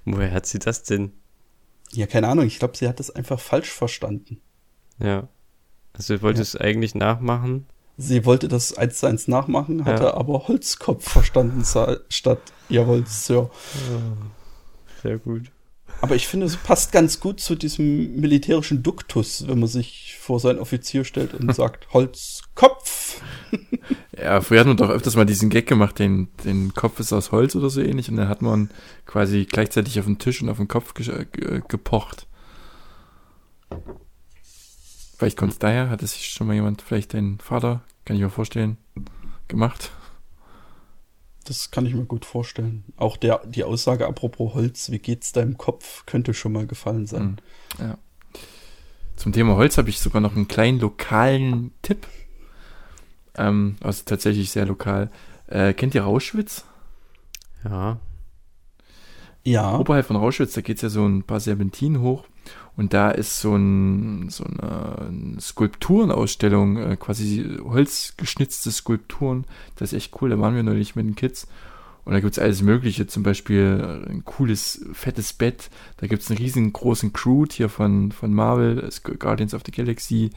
Woher hat sie das denn? Ja, keine Ahnung, ich glaube, sie hat das einfach falsch verstanden. Ja. Also, du wolltest eigentlich nachmachen. Sie wollte das eins zu eins nachmachen, hatte Ja. aber Holzkopf verstanden statt Jawohl, Sir. Sehr gut. Aber ich finde, es passt ganz gut zu diesem militärischen Duktus, wenn man sich vor seinen Offizier stellt und sagt Holzkopf. Ja, früher hat man doch öfters mal diesen Gag gemacht, den, den Kopf ist aus Holz oder so ähnlich und dann hat man quasi gleichzeitig auf den Tisch und auf den Kopf ge ge gepocht. Vielleicht kommt es daher, hat es sich schon mal jemand, vielleicht dein Vater, kann ich mir vorstellen, gemacht. Das kann ich mir gut vorstellen. Auch der, die Aussage apropos Holz, wie geht's deinem Kopf, könnte schon mal gefallen sein. Hm, Ja. Zum Thema Holz habe ich sogar noch einen kleinen lokalen Tipp. Ähm, also tatsächlich sehr lokal. Äh, kennt ihr Rauschwitz? Ja. Ja, Oberhalb von Rauschwitz, da geht's ja so ein paar Serpentinen hoch und da ist so, ein, so eine Skulpturenausstellung, äh, quasi holzgeschnitzte Skulpturen. Das ist echt cool, da waren wir neulich mit den Kids. Und da gibt's alles Mögliche, zum Beispiel ein cooles, fettes Bett. Da gibt's einen riesengroßen Groot hier von, von Marvel, Guardians of the Galaxy,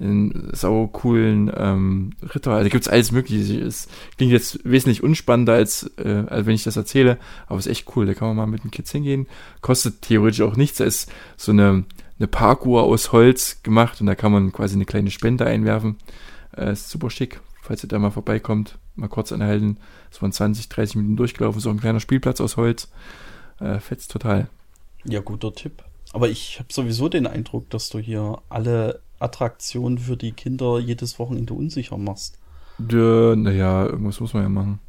einen sau coolen ähm, Ritter. Also da gibt's alles Mögliche. Es klingt jetzt wesentlich unspannender, als, äh, als wenn ich das erzähle, aber ist echt cool. Da kann man mal mit den Kids hingehen. Kostet theoretisch auch nichts. Da ist so eine, eine Parkuhr aus Holz gemacht und da kann man quasi eine kleine Spende einwerfen. Äh, ist super schick, falls ihr da mal vorbeikommt. mal kurz anhalten. Es waren 20, 30 Minuten durchgelaufen, so ein kleiner Spielplatz aus Holz. Äh, fetzt total. Ja, guter Tipp. Aber ich habe sowieso den Eindruck, dass du hier alle Attraktionen für die Kinder jedes Wochenende unsicher machst. Ja, naja, irgendwas muss man ja machen.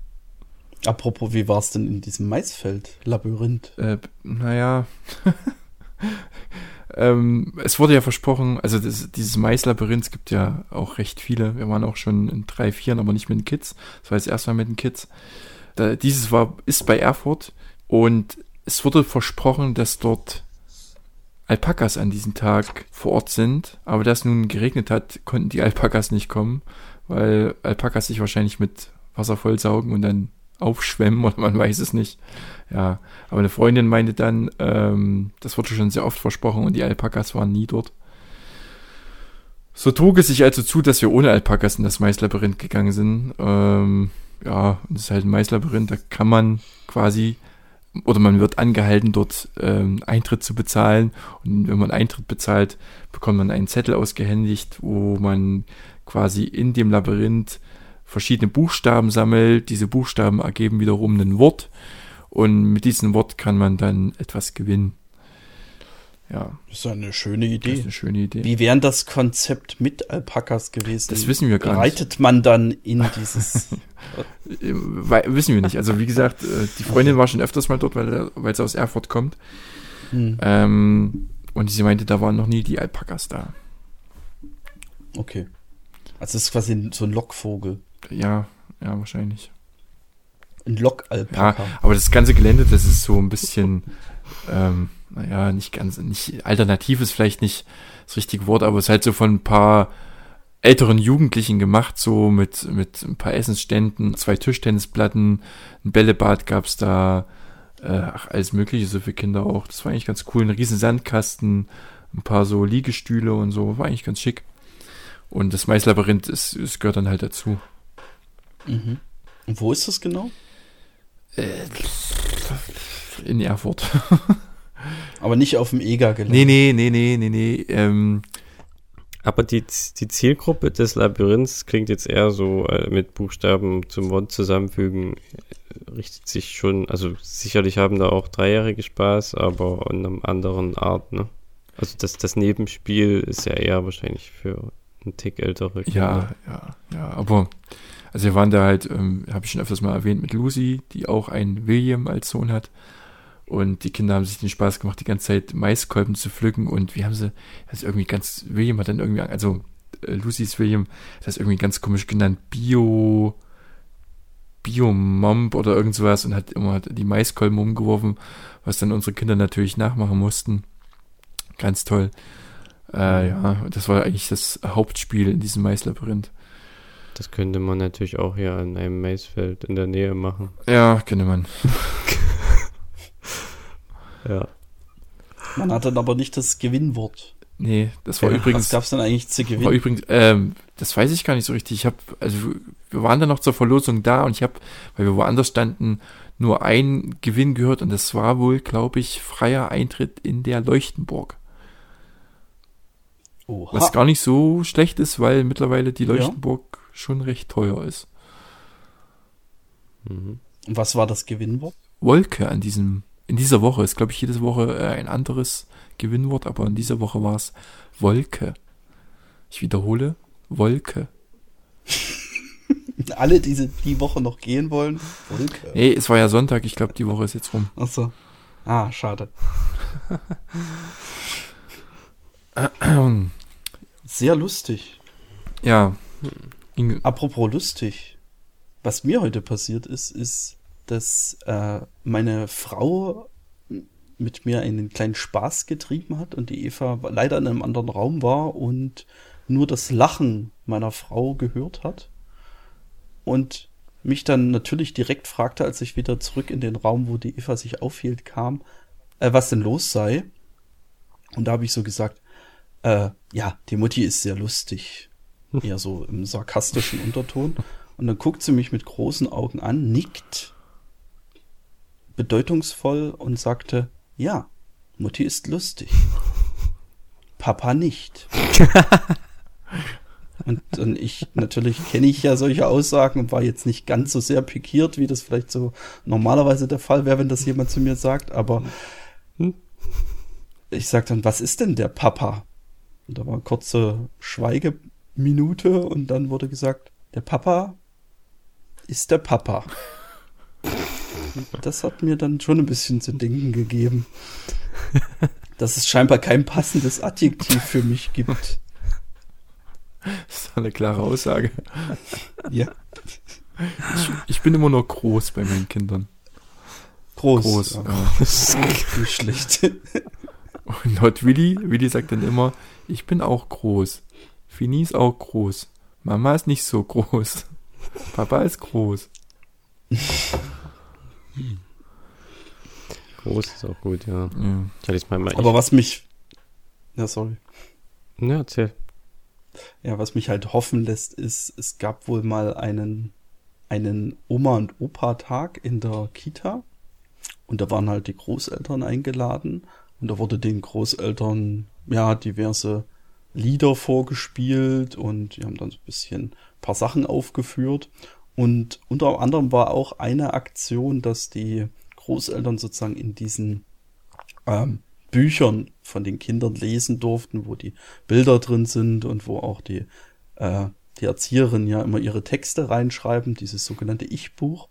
Apropos, wie war es denn in diesem Maisfeld? Labyrinth. Äh, naja. ähm, es wurde ja versprochen, also das, dieses Maislabyrinth, es gibt ja auch recht viele. Wir waren auch schon in drei, vieren, aber nicht mit den Kids. Das war jetzt erstmal mit den Kids. Da, dieses war, ist bei Erfurt und es wurde versprochen, dass dort Alpakas an diesem Tag vor Ort sind. Aber da es nun geregnet hat, konnten die Alpakas nicht kommen, weil Alpakas sich wahrscheinlich mit Wasser vollsaugen und dann aufschwemmen oder man weiß es nicht. Ja, aber eine Freundin meinte dann, ähm, das wurde schon sehr oft versprochen und die Alpakas waren nie dort. So trug es sich also zu, dass wir ohne Alpakas in das Maislabyrinth gegangen sind. Ähm, ja, das ist halt ein Maislabyrinth, da kann man quasi oder man wird angehalten, dort ähm, Eintritt zu bezahlen. Und wenn man Eintritt bezahlt, bekommt man einen Zettel ausgehändigt, wo man quasi in dem Labyrinth verschiedene Buchstaben sammelt. Diese Buchstaben ergeben wiederum ein Wort. Und mit diesem Wort kann man dann etwas gewinnen. Ja. Das ist eine schöne Idee. Das ist eine schöne Idee. Wie wäre das Konzept mit Alpakas gewesen? Das wissen wir gar Reitet nicht. man dann in dieses. wissen wir nicht. Also, wie gesagt, äh, die Freundin war schon öfters mal dort, weil, weil sie aus Erfurt kommt. Hm. Ähm, und sie meinte, da waren noch nie die Alpakas da. Okay. Also, es ist quasi so ein Lockvogel. Ja, ja, wahrscheinlich. Ein Lockalpaka. Ja, aber das ganze Gelände, das ist so ein bisschen. Ähm, naja, nicht ganz, nicht, alternativ ist vielleicht nicht das richtige Wort, aber es ist halt so von ein paar älteren Jugendlichen gemacht, so mit, mit ein paar Essensständen, zwei Tischtennisplatten, ein Bällebad gab's da, äh, ach, alles mögliche so für Kinder auch. Das war eigentlich ganz cool. Ein riesen Sandkasten, ein paar so Liegestühle und so, war eigentlich ganz schick. Und das Maislabyrinth ist, ist gehört dann halt dazu. Mhm. Und wo ist das genau? Äh, in Erfurt. Aber nicht auf dem EGA-Gelände. Nee, nee, nee, nee, nee, nee. Ähm, aber die, die Zielgruppe des Labyrinths klingt jetzt eher so äh, mit Buchstaben zum Wort zusammenfügen, äh, richtet sich schon, also sicherlich haben da auch Dreijährige Spaß, aber in einer anderen Art, ne? Also das, das Nebenspiel ist ja eher wahrscheinlich für einen Tick ältere Kinder. Ja, ja, ja, aber also wir waren da halt, ähm, habe ich schon öfters mal erwähnt, mit Lucy, die auch einen William als Sohn hat. Und die Kinder haben sich den Spaß gemacht, die ganze Zeit Maiskolben zu pflücken. Und wie haben sie, das irgendwie ganz, William hat dann irgendwie, also äh, Lucy's William, das irgendwie ganz komisch genannt, Bio, Bio-Momp oder irgend sowas und hat immer die Maiskolben umgeworfen, was dann unsere Kinder natürlich nachmachen mussten. Ganz toll. Äh, ja, das war eigentlich das Hauptspiel in diesem Maislabyrinth. Das könnte man natürlich auch hier an einem Maisfeld in der Nähe machen. Ja, könnte man. Ja. Man hat dann aber nicht das Gewinnwort. Nee, das war ja, übrigens. Was gab's dann eigentlich zu gewinnen? War übrigens, ähm, das weiß ich gar nicht so richtig. Ich habe, also wir waren dann noch zur Verlosung da und ich habe, weil wir woanders standen, nur ein Gewinn gehört und das war wohl, glaube ich, freier Eintritt in der Leuchtenburg. Oha. Was gar nicht so schlecht ist, weil mittlerweile die Leuchtenburg ja. schon recht teuer ist. Mhm. Und was war das Gewinnwort? Wolke an diesem in dieser Woche ist, glaube ich, jede Woche äh, ein anderes Gewinnwort, aber in dieser Woche war es Wolke. Ich wiederhole, Wolke. Alle, die die Woche noch gehen wollen, Wolke. Nee, es war ja Sonntag, ich glaube, die Woche ist jetzt rum. Ach so. Ah, schade. Sehr lustig. Ja. Apropos lustig. Was mir heute passiert ist, ist, dass äh, meine Frau mit mir einen kleinen Spaß getrieben hat und die Eva leider in einem anderen Raum war und nur das Lachen meiner Frau gehört hat und mich dann natürlich direkt fragte, als ich wieder zurück in den Raum, wo die Eva sich aufhielt, kam, äh, was denn los sei. Und da habe ich so gesagt, äh, ja, die Mutti ist sehr lustig. Eher so im sarkastischen Unterton. Und dann guckt sie mich mit großen Augen an, nickt bedeutungsvoll und sagte, ja, Mutti ist lustig. Papa nicht. Und, und ich, natürlich kenne ich ja solche Aussagen und war jetzt nicht ganz so sehr pikiert, wie das vielleicht so normalerweise der Fall wäre, wenn das jemand zu mir sagt, aber hm? ich sag dann, was ist denn der Papa? Und da war eine kurze Schweigeminute und dann wurde gesagt, der Papa ist der Papa. Das hat mir dann schon ein bisschen zu denken gegeben, dass es scheinbar kein passendes Adjektiv für mich gibt. Das ist eine klare Aussage. Ja. Ich, ich bin immer noch groß bei meinen Kindern. Groß. Groß. Ja. Ja. Nicht schlecht. Und laut Willi, Willi sagt dann immer, ich bin auch groß. Fini ist auch groß. Mama ist nicht so groß. Papa ist groß. Groß ist auch gut, ja. Ja. Ich hatte mal, mal Aber was mich. Ja, sorry. Ja, erzähl. Ja, was mich halt hoffen lässt, ist, es gab wohl mal einen, einen Oma- und Opa-Tag in der Kita. Und da waren halt die Großeltern eingeladen. Und da wurde den Großeltern, ja, diverse Lieder vorgespielt und die haben dann so ein bisschen ein paar Sachen aufgeführt. Und unter anderem war auch eine Aktion, dass die Großeltern sozusagen in diesen ähm, Büchern von den Kindern lesen durften, wo die Bilder drin sind und wo auch die, äh, die Erzieherinnen ja immer ihre Texte reinschreiben, dieses sogenannte Ich-Buch.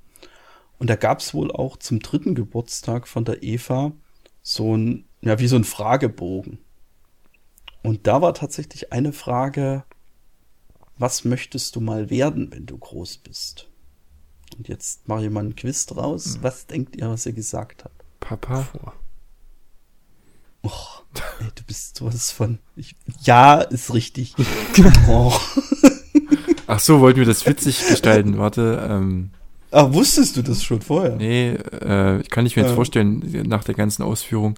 Und da gab es wohl auch zum dritten Geburtstag von der Eva so ein, ja, wie so ein Fragebogen. Und da war tatsächlich eine Frage, was möchtest du mal werden, wenn du groß bist? Und jetzt mache ich mal einen Quiz draus. Was denkt ihr, was er gesagt hat? Papa? Oh, ey, du bist sowas von. Ich, ja, ist richtig. oh. Ach so, wollten wir das witzig gestalten. Warte, ähm, Ah, wusstest du das schon vorher? nee, äh, kann ich mir jetzt Ja. vorstellen, nach der ganzen Ausführung.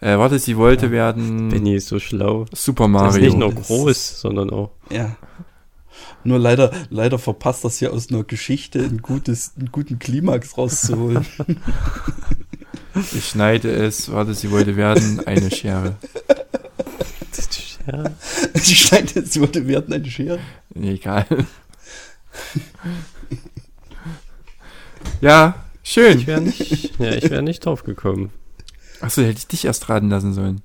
Äh, warte, sie wollte werden Benny ist so schlau. Super Der ist Mario. nicht nur Das- groß, sondern auch. Ja. Nur leider, leider verpasst das hier aus einer Geschichte ein gutes, einen guten Klimax rauszuholen. Ich schneide es. Warte, sie wollte werden eine Schere. Ja. Sie scheint jetzt, sie wollte werden eine Schere. Egal. ja, schön. Ich wäre nicht, ja, ich wäre nicht drauf gekommen. Achso, hätte ich dich erst raten lassen sollen.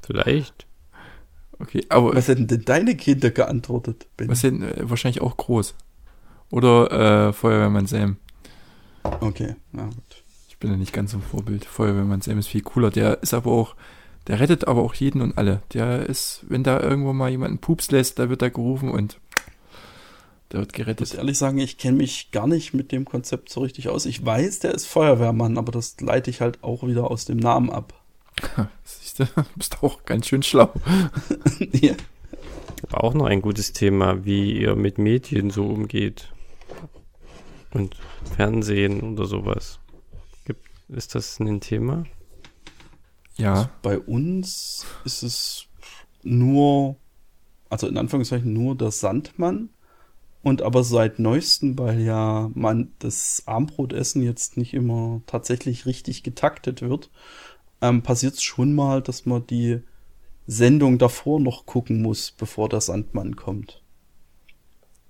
Vielleicht. Okay, aber Was hätten denn deine Kinder geantwortet, Benny? was hätten äh, wahrscheinlich auch groß. Oder äh, Feuerwehrmann Sam. Okay, na gut. Ich bin ja nicht ganz so ein Vorbild. Feuerwehrmann Sam ist viel cooler. Der ist aber auch, der rettet aber auch jeden und alle. Der ist, wenn da irgendwo mal jemand einen Pups lässt, da wird er gerufen und der wird Ich muss gerettet. ehrlich sagen, ich kenne mich gar nicht mit dem Konzept so richtig aus. Ich weiß, der ist Feuerwehrmann, aber das leite ich halt auch wieder aus dem Namen ab. Siehst du, bist auch ganz schön schlau. ja. Aber auch noch ein gutes Thema, wie ihr mit Medien so umgeht. Und Fernsehen oder sowas. Gibt, ist das ein Thema? Ja, Bei uns ist es nur, also in Anführungszeichen nur der Sandmann. Und aber seit neuestem, weil ja man das Armbrotessen jetzt nicht immer tatsächlich richtig getaktet wird, ähm, passiert es schon mal, dass man die Sendung davor noch gucken muss, bevor der Sandmann kommt.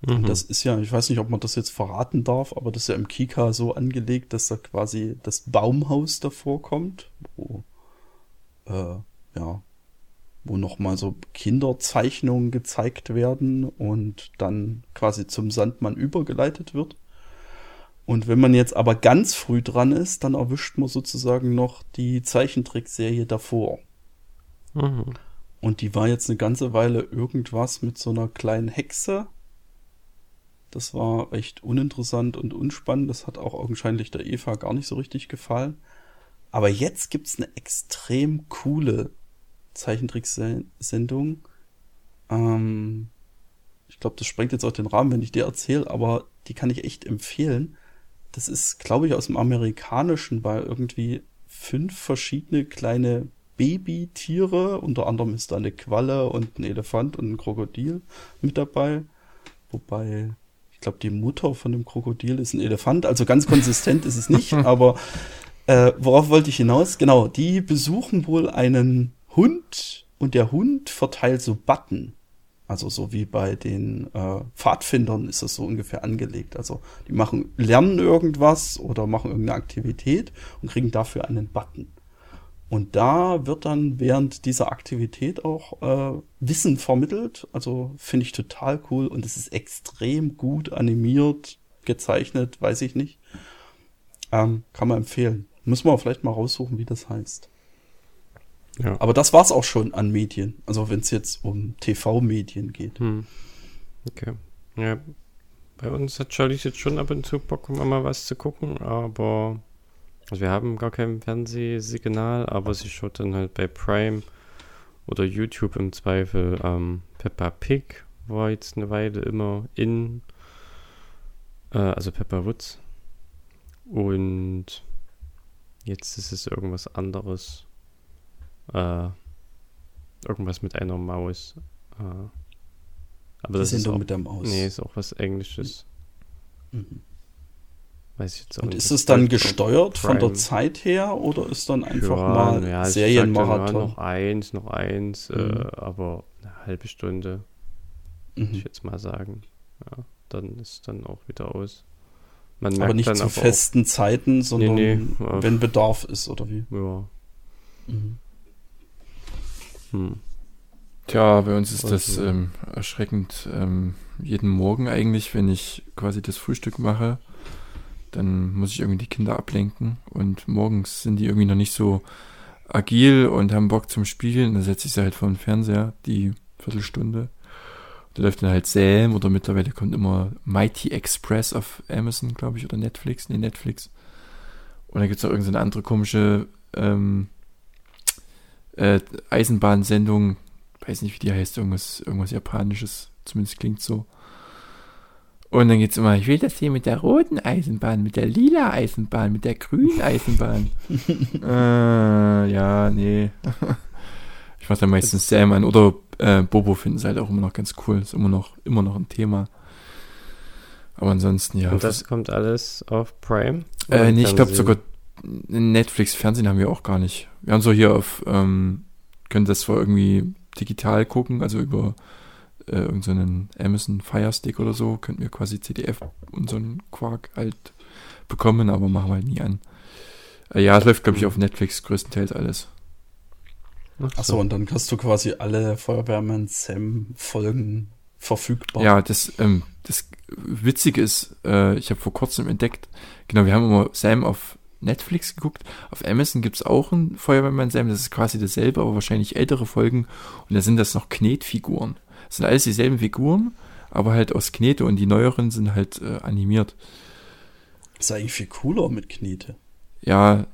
Mhm. Und das ist ja, ich weiß nicht, ob man das jetzt verraten darf, aber das ist ja im Kika so angelegt, dass da quasi das Baumhaus davor kommt, wo, äh, ja, wo nochmal so Kinderzeichnungen gezeigt werden und dann quasi zum Sandmann übergeleitet wird. Und wenn man jetzt aber ganz früh dran ist, dann erwischt man sozusagen noch die Zeichentrickserie davor. Mhm. Und die war jetzt eine ganze Weile irgendwas mit so einer kleinen Hexe. Das war echt uninteressant und unspannend. Das hat auch augenscheinlich der Eva gar nicht so richtig gefallen. Aber jetzt gibt's eine extrem coole Zeichentricksendung. Ähm, ich glaube, das sprengt jetzt auch den Rahmen, wenn ich dir erzähle, aber die kann ich echt empfehlen. Das ist, glaube ich, aus dem Amerikanischen, weil irgendwie fünf verschiedene kleine Babytiere, unter anderem ist da eine Qualle und ein Elefant und ein Krokodil mit dabei. Wobei, ich glaube, die Mutter von dem Krokodil ist ein Elefant, also ganz konsistent ist es nicht, aber äh, worauf wollte ich hinaus? Genau, die besuchen wohl einen Hund und der Hund verteilt so Button. Also so wie bei den äh, Pfadfindern ist es so ungefähr angelegt. Also die machen, lernen irgendwas oder machen irgendeine Aktivität und kriegen dafür einen Button. Und da wird dann während dieser Aktivität auch äh, Wissen vermittelt. Also finde ich total cool und es ist extrem gut animiert, gezeichnet, weiß ich nicht. Ähm, kann man empfehlen. Muss man vielleicht mal raussuchen, wie das heißt. Ja. Aber das war's auch schon an Medien. Also wenn es jetzt um TV-Medien geht. Hm. Okay. Ja, bei uns hat Charlie jetzt schon ab und zu Bock, um mal was zu gucken, aber also wir haben gar kein Fernsehsignal, aber sie schaut dann halt bei Prime oder YouTube im Zweifel. Ähm, Peppa Pig war jetzt eine Weile immer in, äh, also Peppa Woods. Und jetzt ist es irgendwas anderes. Äh, irgendwas mit einer Maus. Äh, aber das Die ist Sendung auch, mit der Maus. Nee, ist auch was Englisches. Mhm. Weiß ich jetzt auch Und nicht. ist es dann auf gesteuert von der Prime. Zeit her oder ist dann einfach Ja, mal ja, sagte, ja, Serienmarathon? noch eins, noch eins, äh, Mhm. aber eine halbe Stunde, würde ich Mhm. jetzt mal sagen. Ja, dann ist dann auch wieder aus. Man Aber nicht zu aber festen Zeiten, sondern nee, ja. wenn Bedarf ist, oder wie? Ja, Mhm. Hm. Tja, bei uns ist das Also- ähm, erschreckend. Ähm, jeden Morgen eigentlich, wenn ich quasi das Frühstück mache, dann muss ich irgendwie die Kinder ablenken. Und morgens sind die irgendwie noch nicht so agil und haben Bock zum Spielen. Dann setze ich sie halt vor den Fernseher, die Viertelstunde. Da läuft dann halt Sam oder mittlerweile kommt immer Mighty Express auf Amazon, glaube ich, oder Netflix. Nee, Netflix. Und dann gibt es auch irgendeine andere komische ähm, äh, Eisenbahnsendung, weiß nicht, wie die heißt, irgendwas, irgendwas Japanisches, zumindest klingt so. Und dann geht's immer, ich will das hier mit der roten Eisenbahn, mit der lila Eisenbahn, mit der grünen Eisenbahn. äh, ja, nee. ich mach dann meistens Sam an oder äh, Bobo finden sie halt auch immer noch ganz cool. Ist immer noch, immer noch ein Thema. Aber ansonsten, ja. Und das kommt alles auf Prime? Äh, nee, ich glaube sogar Netflix, Fernsehen haben wir auch gar nicht. Wir haben so hier auf, ähm, können das zwar irgendwie digital gucken, also über äh, irgendeinen Amazon Fire Stick oder so, könnten wir quasi CDF und so einen Quark halt bekommen, aber machen wir halt nie an. Äh, ja, es läuft, glaube ich, auf Netflix größtenteils alles. Achso, und dann hast du quasi alle Feuerwehrmann Sam Folgen verfügbar. Ja, das, ähm, das Witzige ist, äh, ich habe vor kurzem entdeckt, genau, wir haben immer Sam auf Netflix geguckt. Auf Amazon gibt's auch einen Feuerwehrmann Sam, das ist quasi dasselbe, aber wahrscheinlich ältere Folgen. Und da sind das noch Knetfiguren. Das sind alles dieselben Figuren, aber halt aus Knete und die neueren sind halt äh, animiert. Ist eigentlich viel cooler mit Knete. Ja,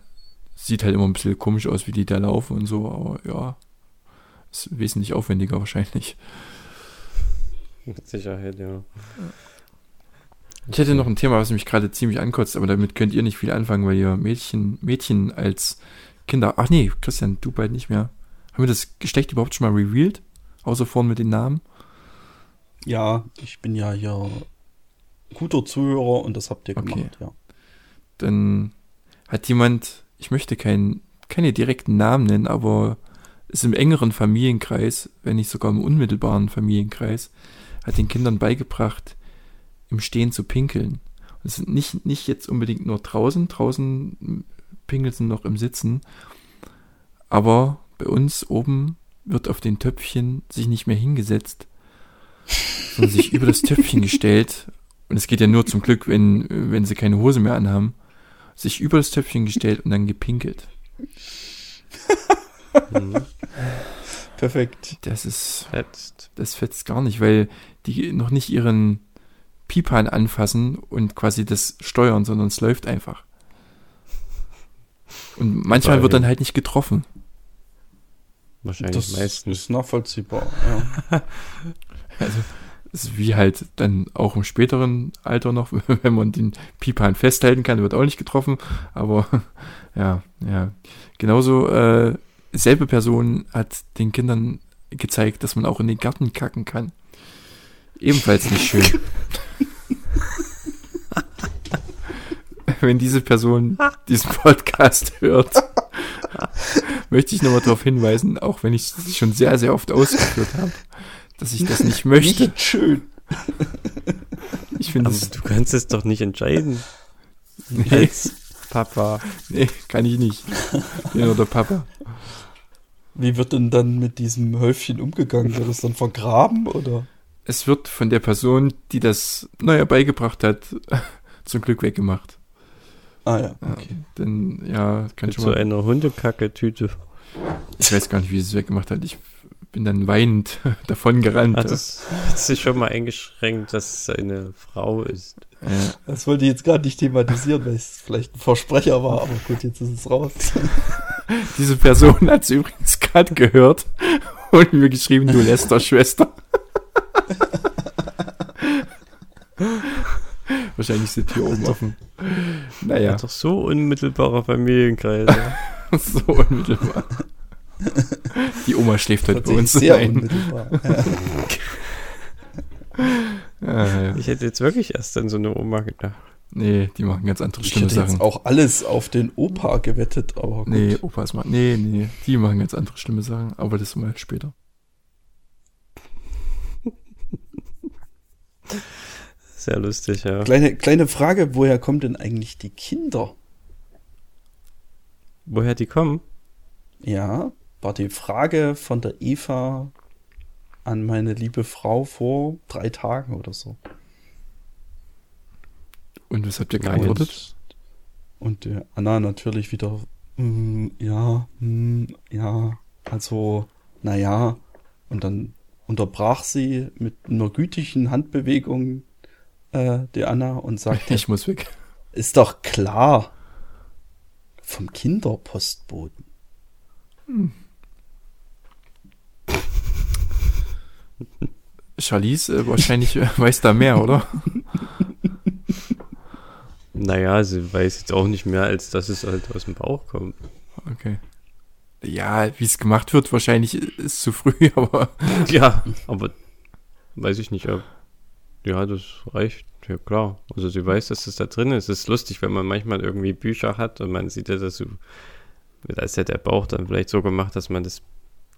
sieht halt immer ein bisschen komisch aus, wie die da laufen und so, aber ja, ist wesentlich aufwendiger wahrscheinlich. Mit Sicherheit, ja. Ich hätte noch ein Thema, was mich gerade ziemlich ankotzt, aber damit könnt ihr nicht viel anfangen, weil ihr Mädchen, Mädchen als Kinder. Ach nee, Christian, du bald nicht mehr. Haben wir das Geschlecht überhaupt schon mal revealed? Außer vorn mit den Namen? Ja, ich bin ja hier guter Zuhörer und das habt ihr Okay. gemacht, ja. Dann hat jemand, ich möchte kein, keine direkten Namen nennen, aber ist im engeren Familienkreis, wenn nicht sogar im unmittelbaren Familienkreis, hat den Kindern beigebracht, im Stehen zu pinkeln. Und es sind nicht, nicht jetzt unbedingt nur draußen, draußen pinkeln sie noch im Sitzen, aber bei uns oben wird auf den Töpfchen sich nicht mehr hingesetzt, sondern sich über das Töpfchen gestellt. Und es geht ja nur zum Glück, wenn, wenn sie keine Hose mehr anhaben sich über das Töpfchen gestellt und dann gepinkelt. Mhm. Perfekt. Das ist, Jetzt. das fetzt gar nicht, weil die noch nicht ihren Pipan anfassen und quasi das steuern, sondern es läuft einfach. Und manchmal wird dann halt nicht getroffen. Wahrscheinlich Das meistens. ist nachvollziehbar, ja. Also, es ist wie halt dann auch im späteren Alter noch, wenn man den Pipan festhalten kann, wird auch nicht getroffen. Aber ja, ja. Genauso, äh, selbe Person hat den Kindern gezeigt, dass man auch in den Garten kacken kann. Ebenfalls nicht schön. Wenn diese Person diesen Podcast hört, möchte ich nochmal darauf hinweisen, auch wenn ich es schon sehr, sehr oft ausgeführt habe, dass ich das nicht möchte. Nicht schön. Ich finde es. du kannst es doch nicht entscheiden. Nee, Als Papa. nee, kann ich nicht. Ich bin nur der Papa. Wie wird denn dann mit diesem Häufchen umgegangen? Wird es dann vergraben oder? Es wird von der Person, die das neu beigebracht hat, zum Glück weggemacht. Ah ja, Ja, okay. Denn, ja, kann Mit schon so mal. einer Hundekacke-Tüte. Ich weiß gar nicht, wie sie es weggemacht hat. Ich bin dann weinend davon gerannt. Hat es hat sich schon mal eingeschränkt, dass es eine Frau ist. Äh, Das wollte ich jetzt gerade nicht thematisieren, weil es vielleicht ein Versprecher war, aber gut, jetzt ist es raus. diese Person hat es übrigens gerade gehört und mir geschrieben, du Lester-Schwester. Wahrscheinlich ist die Tür oben offen. Naja, Hat doch so unmittelbarer Familienkreis. ja. so unmittelbar. Die Oma schläft heute bei Tatsächlich uns. sehr Nein. unmittelbar. Ja. Ah, ja. ich hätte jetzt wirklich erst an so eine Oma gedacht. Nee, die machen ganz andere Ich schlimme hätte jetzt Sachen. auch alles auf den Opa gewettet, aber gut. Nee, Opas machen. Nee, nee, die machen ganz andere schlimme Sachen, aber das mal später. Sehr lustig, ja. Kleine, kleine Frage, woher kommen denn eigentlich die Kinder? Woher die kommen? Ja, war die Frage von der Eva an meine liebe Frau vor drei Tagen oder so. Und was habt ihr geantwortet? Und der Anna natürlich wieder, mm, ja, mm, ja, also, naja. Und dann unterbrach sie mit einer gütigen Handbewegung äh, die Anna und sagte, Ich muss weg. ist doch klar, vom Kinderpostboten. Charlize äh, wahrscheinlich äh, weiß da mehr, oder? Naja, sie weiß jetzt auch nicht mehr, als dass es halt aus dem Bauch kommt. Okay. Ja, wie es gemacht wird, wahrscheinlich ist zu früh, aber Ja, aber weiß ich nicht. Ja, das reicht. Ja, klar. Also sie weiß, dass es da drin ist. Es ist lustig, wenn man manchmal irgendwie Bücher hat und man sieht ja, dass du. Da ist ja der Bauch dann vielleicht so gemacht, dass man das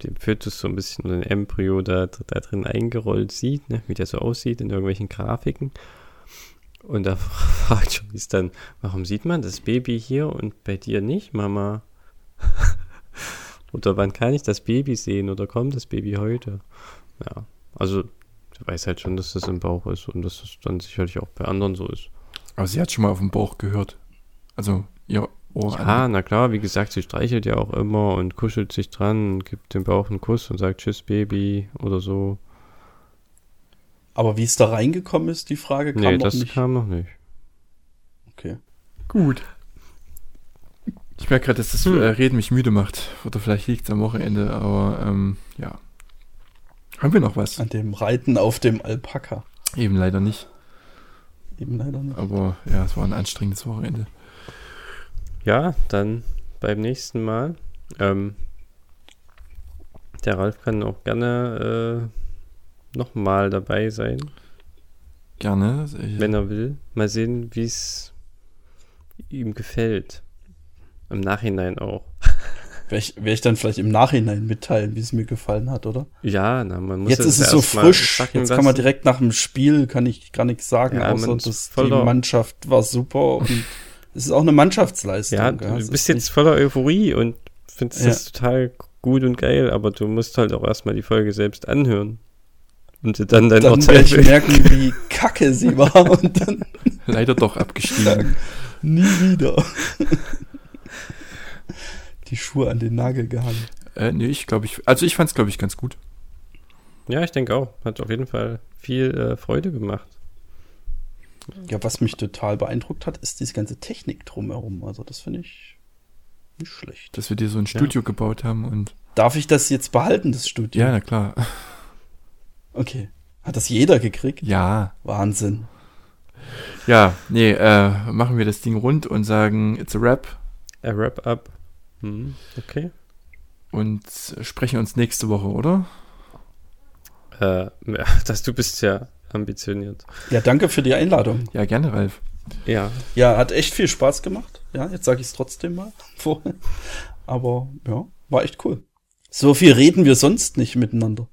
den Fötus so ein bisschen oder den Embryo da, da drin eingerollt sieht, ne? wie der so aussieht in irgendwelchen Grafiken. Und da fragt ist dann, warum sieht man das Baby hier und bei dir nicht, Mama? Oder wann kann ich das Baby sehen oder kommt das Baby heute? Ja, also sie weiß halt schon, dass das im Bauch ist und dass das dann sicherlich auch bei anderen so ist. Aber sie hat schon mal auf dem Bauch gehört. Also ihr Ohr Ja, an. na klar, wie gesagt, sie streichelt ja auch immer und kuschelt sich dran und gibt dem Bauch einen Kuss und sagt Tschüss Baby oder so. Aber wie es da reingekommen ist, die Frage kam nee, noch das nicht. kam noch nicht. Okay. Gut. Ich merke gerade, dass das Hm. äh, Reden mich müde macht. Oder vielleicht liegt es am Wochenende, aber ähm, ja. Haben wir noch was? An dem Reiten auf dem Alpaka. Eben leider nicht. Eben leider nicht. Aber ja, es war ein anstrengendes Wochenende. Ja, dann beim nächsten Mal. Ähm, der Ralf kann auch gerne äh, nochmal dabei sein, Gerne. Wenn er will. Mal sehen, wie es ihm gefällt. Im Nachhinein auch. Werde ich, werd ich dann vielleicht im Nachhinein mitteilen, wie es mir gefallen hat, oder? Ja, na, man muss Jetzt ist ja es so frisch. Jetzt kann man lassen. direkt nach dem Spiel, kann ich gar nichts sagen, Ja, außer dass die Mannschaft war super und es ist auch eine Mannschaftsleistung. Ja, du Es bist ist jetzt voller Euphorie und findest Ja. das total gut und geil, aber du musst halt auch erstmal die Folge selbst anhören. Und dir dann dein dann Urteil ich merken, wie kacke sie war und dann leider doch abgestiegen. nie wieder die Schuhe an den Nagel gehangen. äh, nee, ich glaube, ich. Also ich fand es, glaube ich, ganz gut. Ja, ich denke auch. Hat auf jeden Fall viel äh, Freude gemacht. Ja, was mich total beeindruckt hat, ist diese ganze Technik drumherum. Also das finde ich nicht schlecht. Dass wir dir so ein Studio gebaut haben und. Darf ich das jetzt behalten, das Studio? Ja, na klar. Okay. Hat das jeder gekriegt? Ja. Wahnsinn. Ja, nee, äh, machen wir das Ding rund und sagen, it's a wrap A Wrap-up. Hm, okay. und sprechen uns nächste Woche, oder? Äh, ja, das, du bist ja ambitioniert. Ja, danke für die Einladung. Ja, gerne, Ralf. Ja, Ja, hat echt viel Spaß gemacht. Ja, jetzt sage ich es trotzdem mal vorher. Aber ja, war echt cool. So viel reden wir sonst nicht miteinander.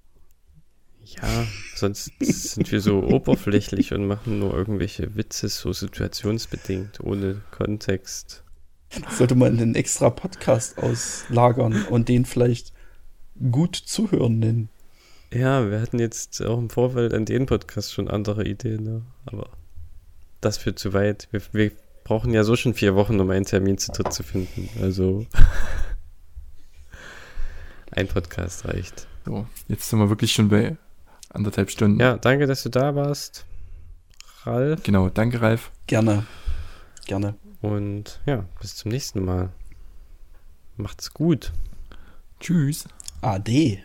Ja, sonst sind wir so oberflächlich und machen nur irgendwelche Witze, so situationsbedingt, ohne Kontext. Sollte man einen extra Podcast auslagern und den vielleicht gut zuhören nennen. Ja, wir hatten jetzt auch im Vorfeld an den Podcast schon andere Ideen, ne? aber das führt zu weit. Wir, wir brauchen ja so schon vier Wochen, um einen Termin zu dritt zu finden. Also ein Podcast reicht. So, jetzt sind wir wirklich schon bei anderthalb Stunden. Ja, danke, dass du da warst, Ralf. Genau, danke, Ralf. Gerne. Gerne. Und ja, bis zum nächsten Mal. Macht's gut. Tschüss. Ade.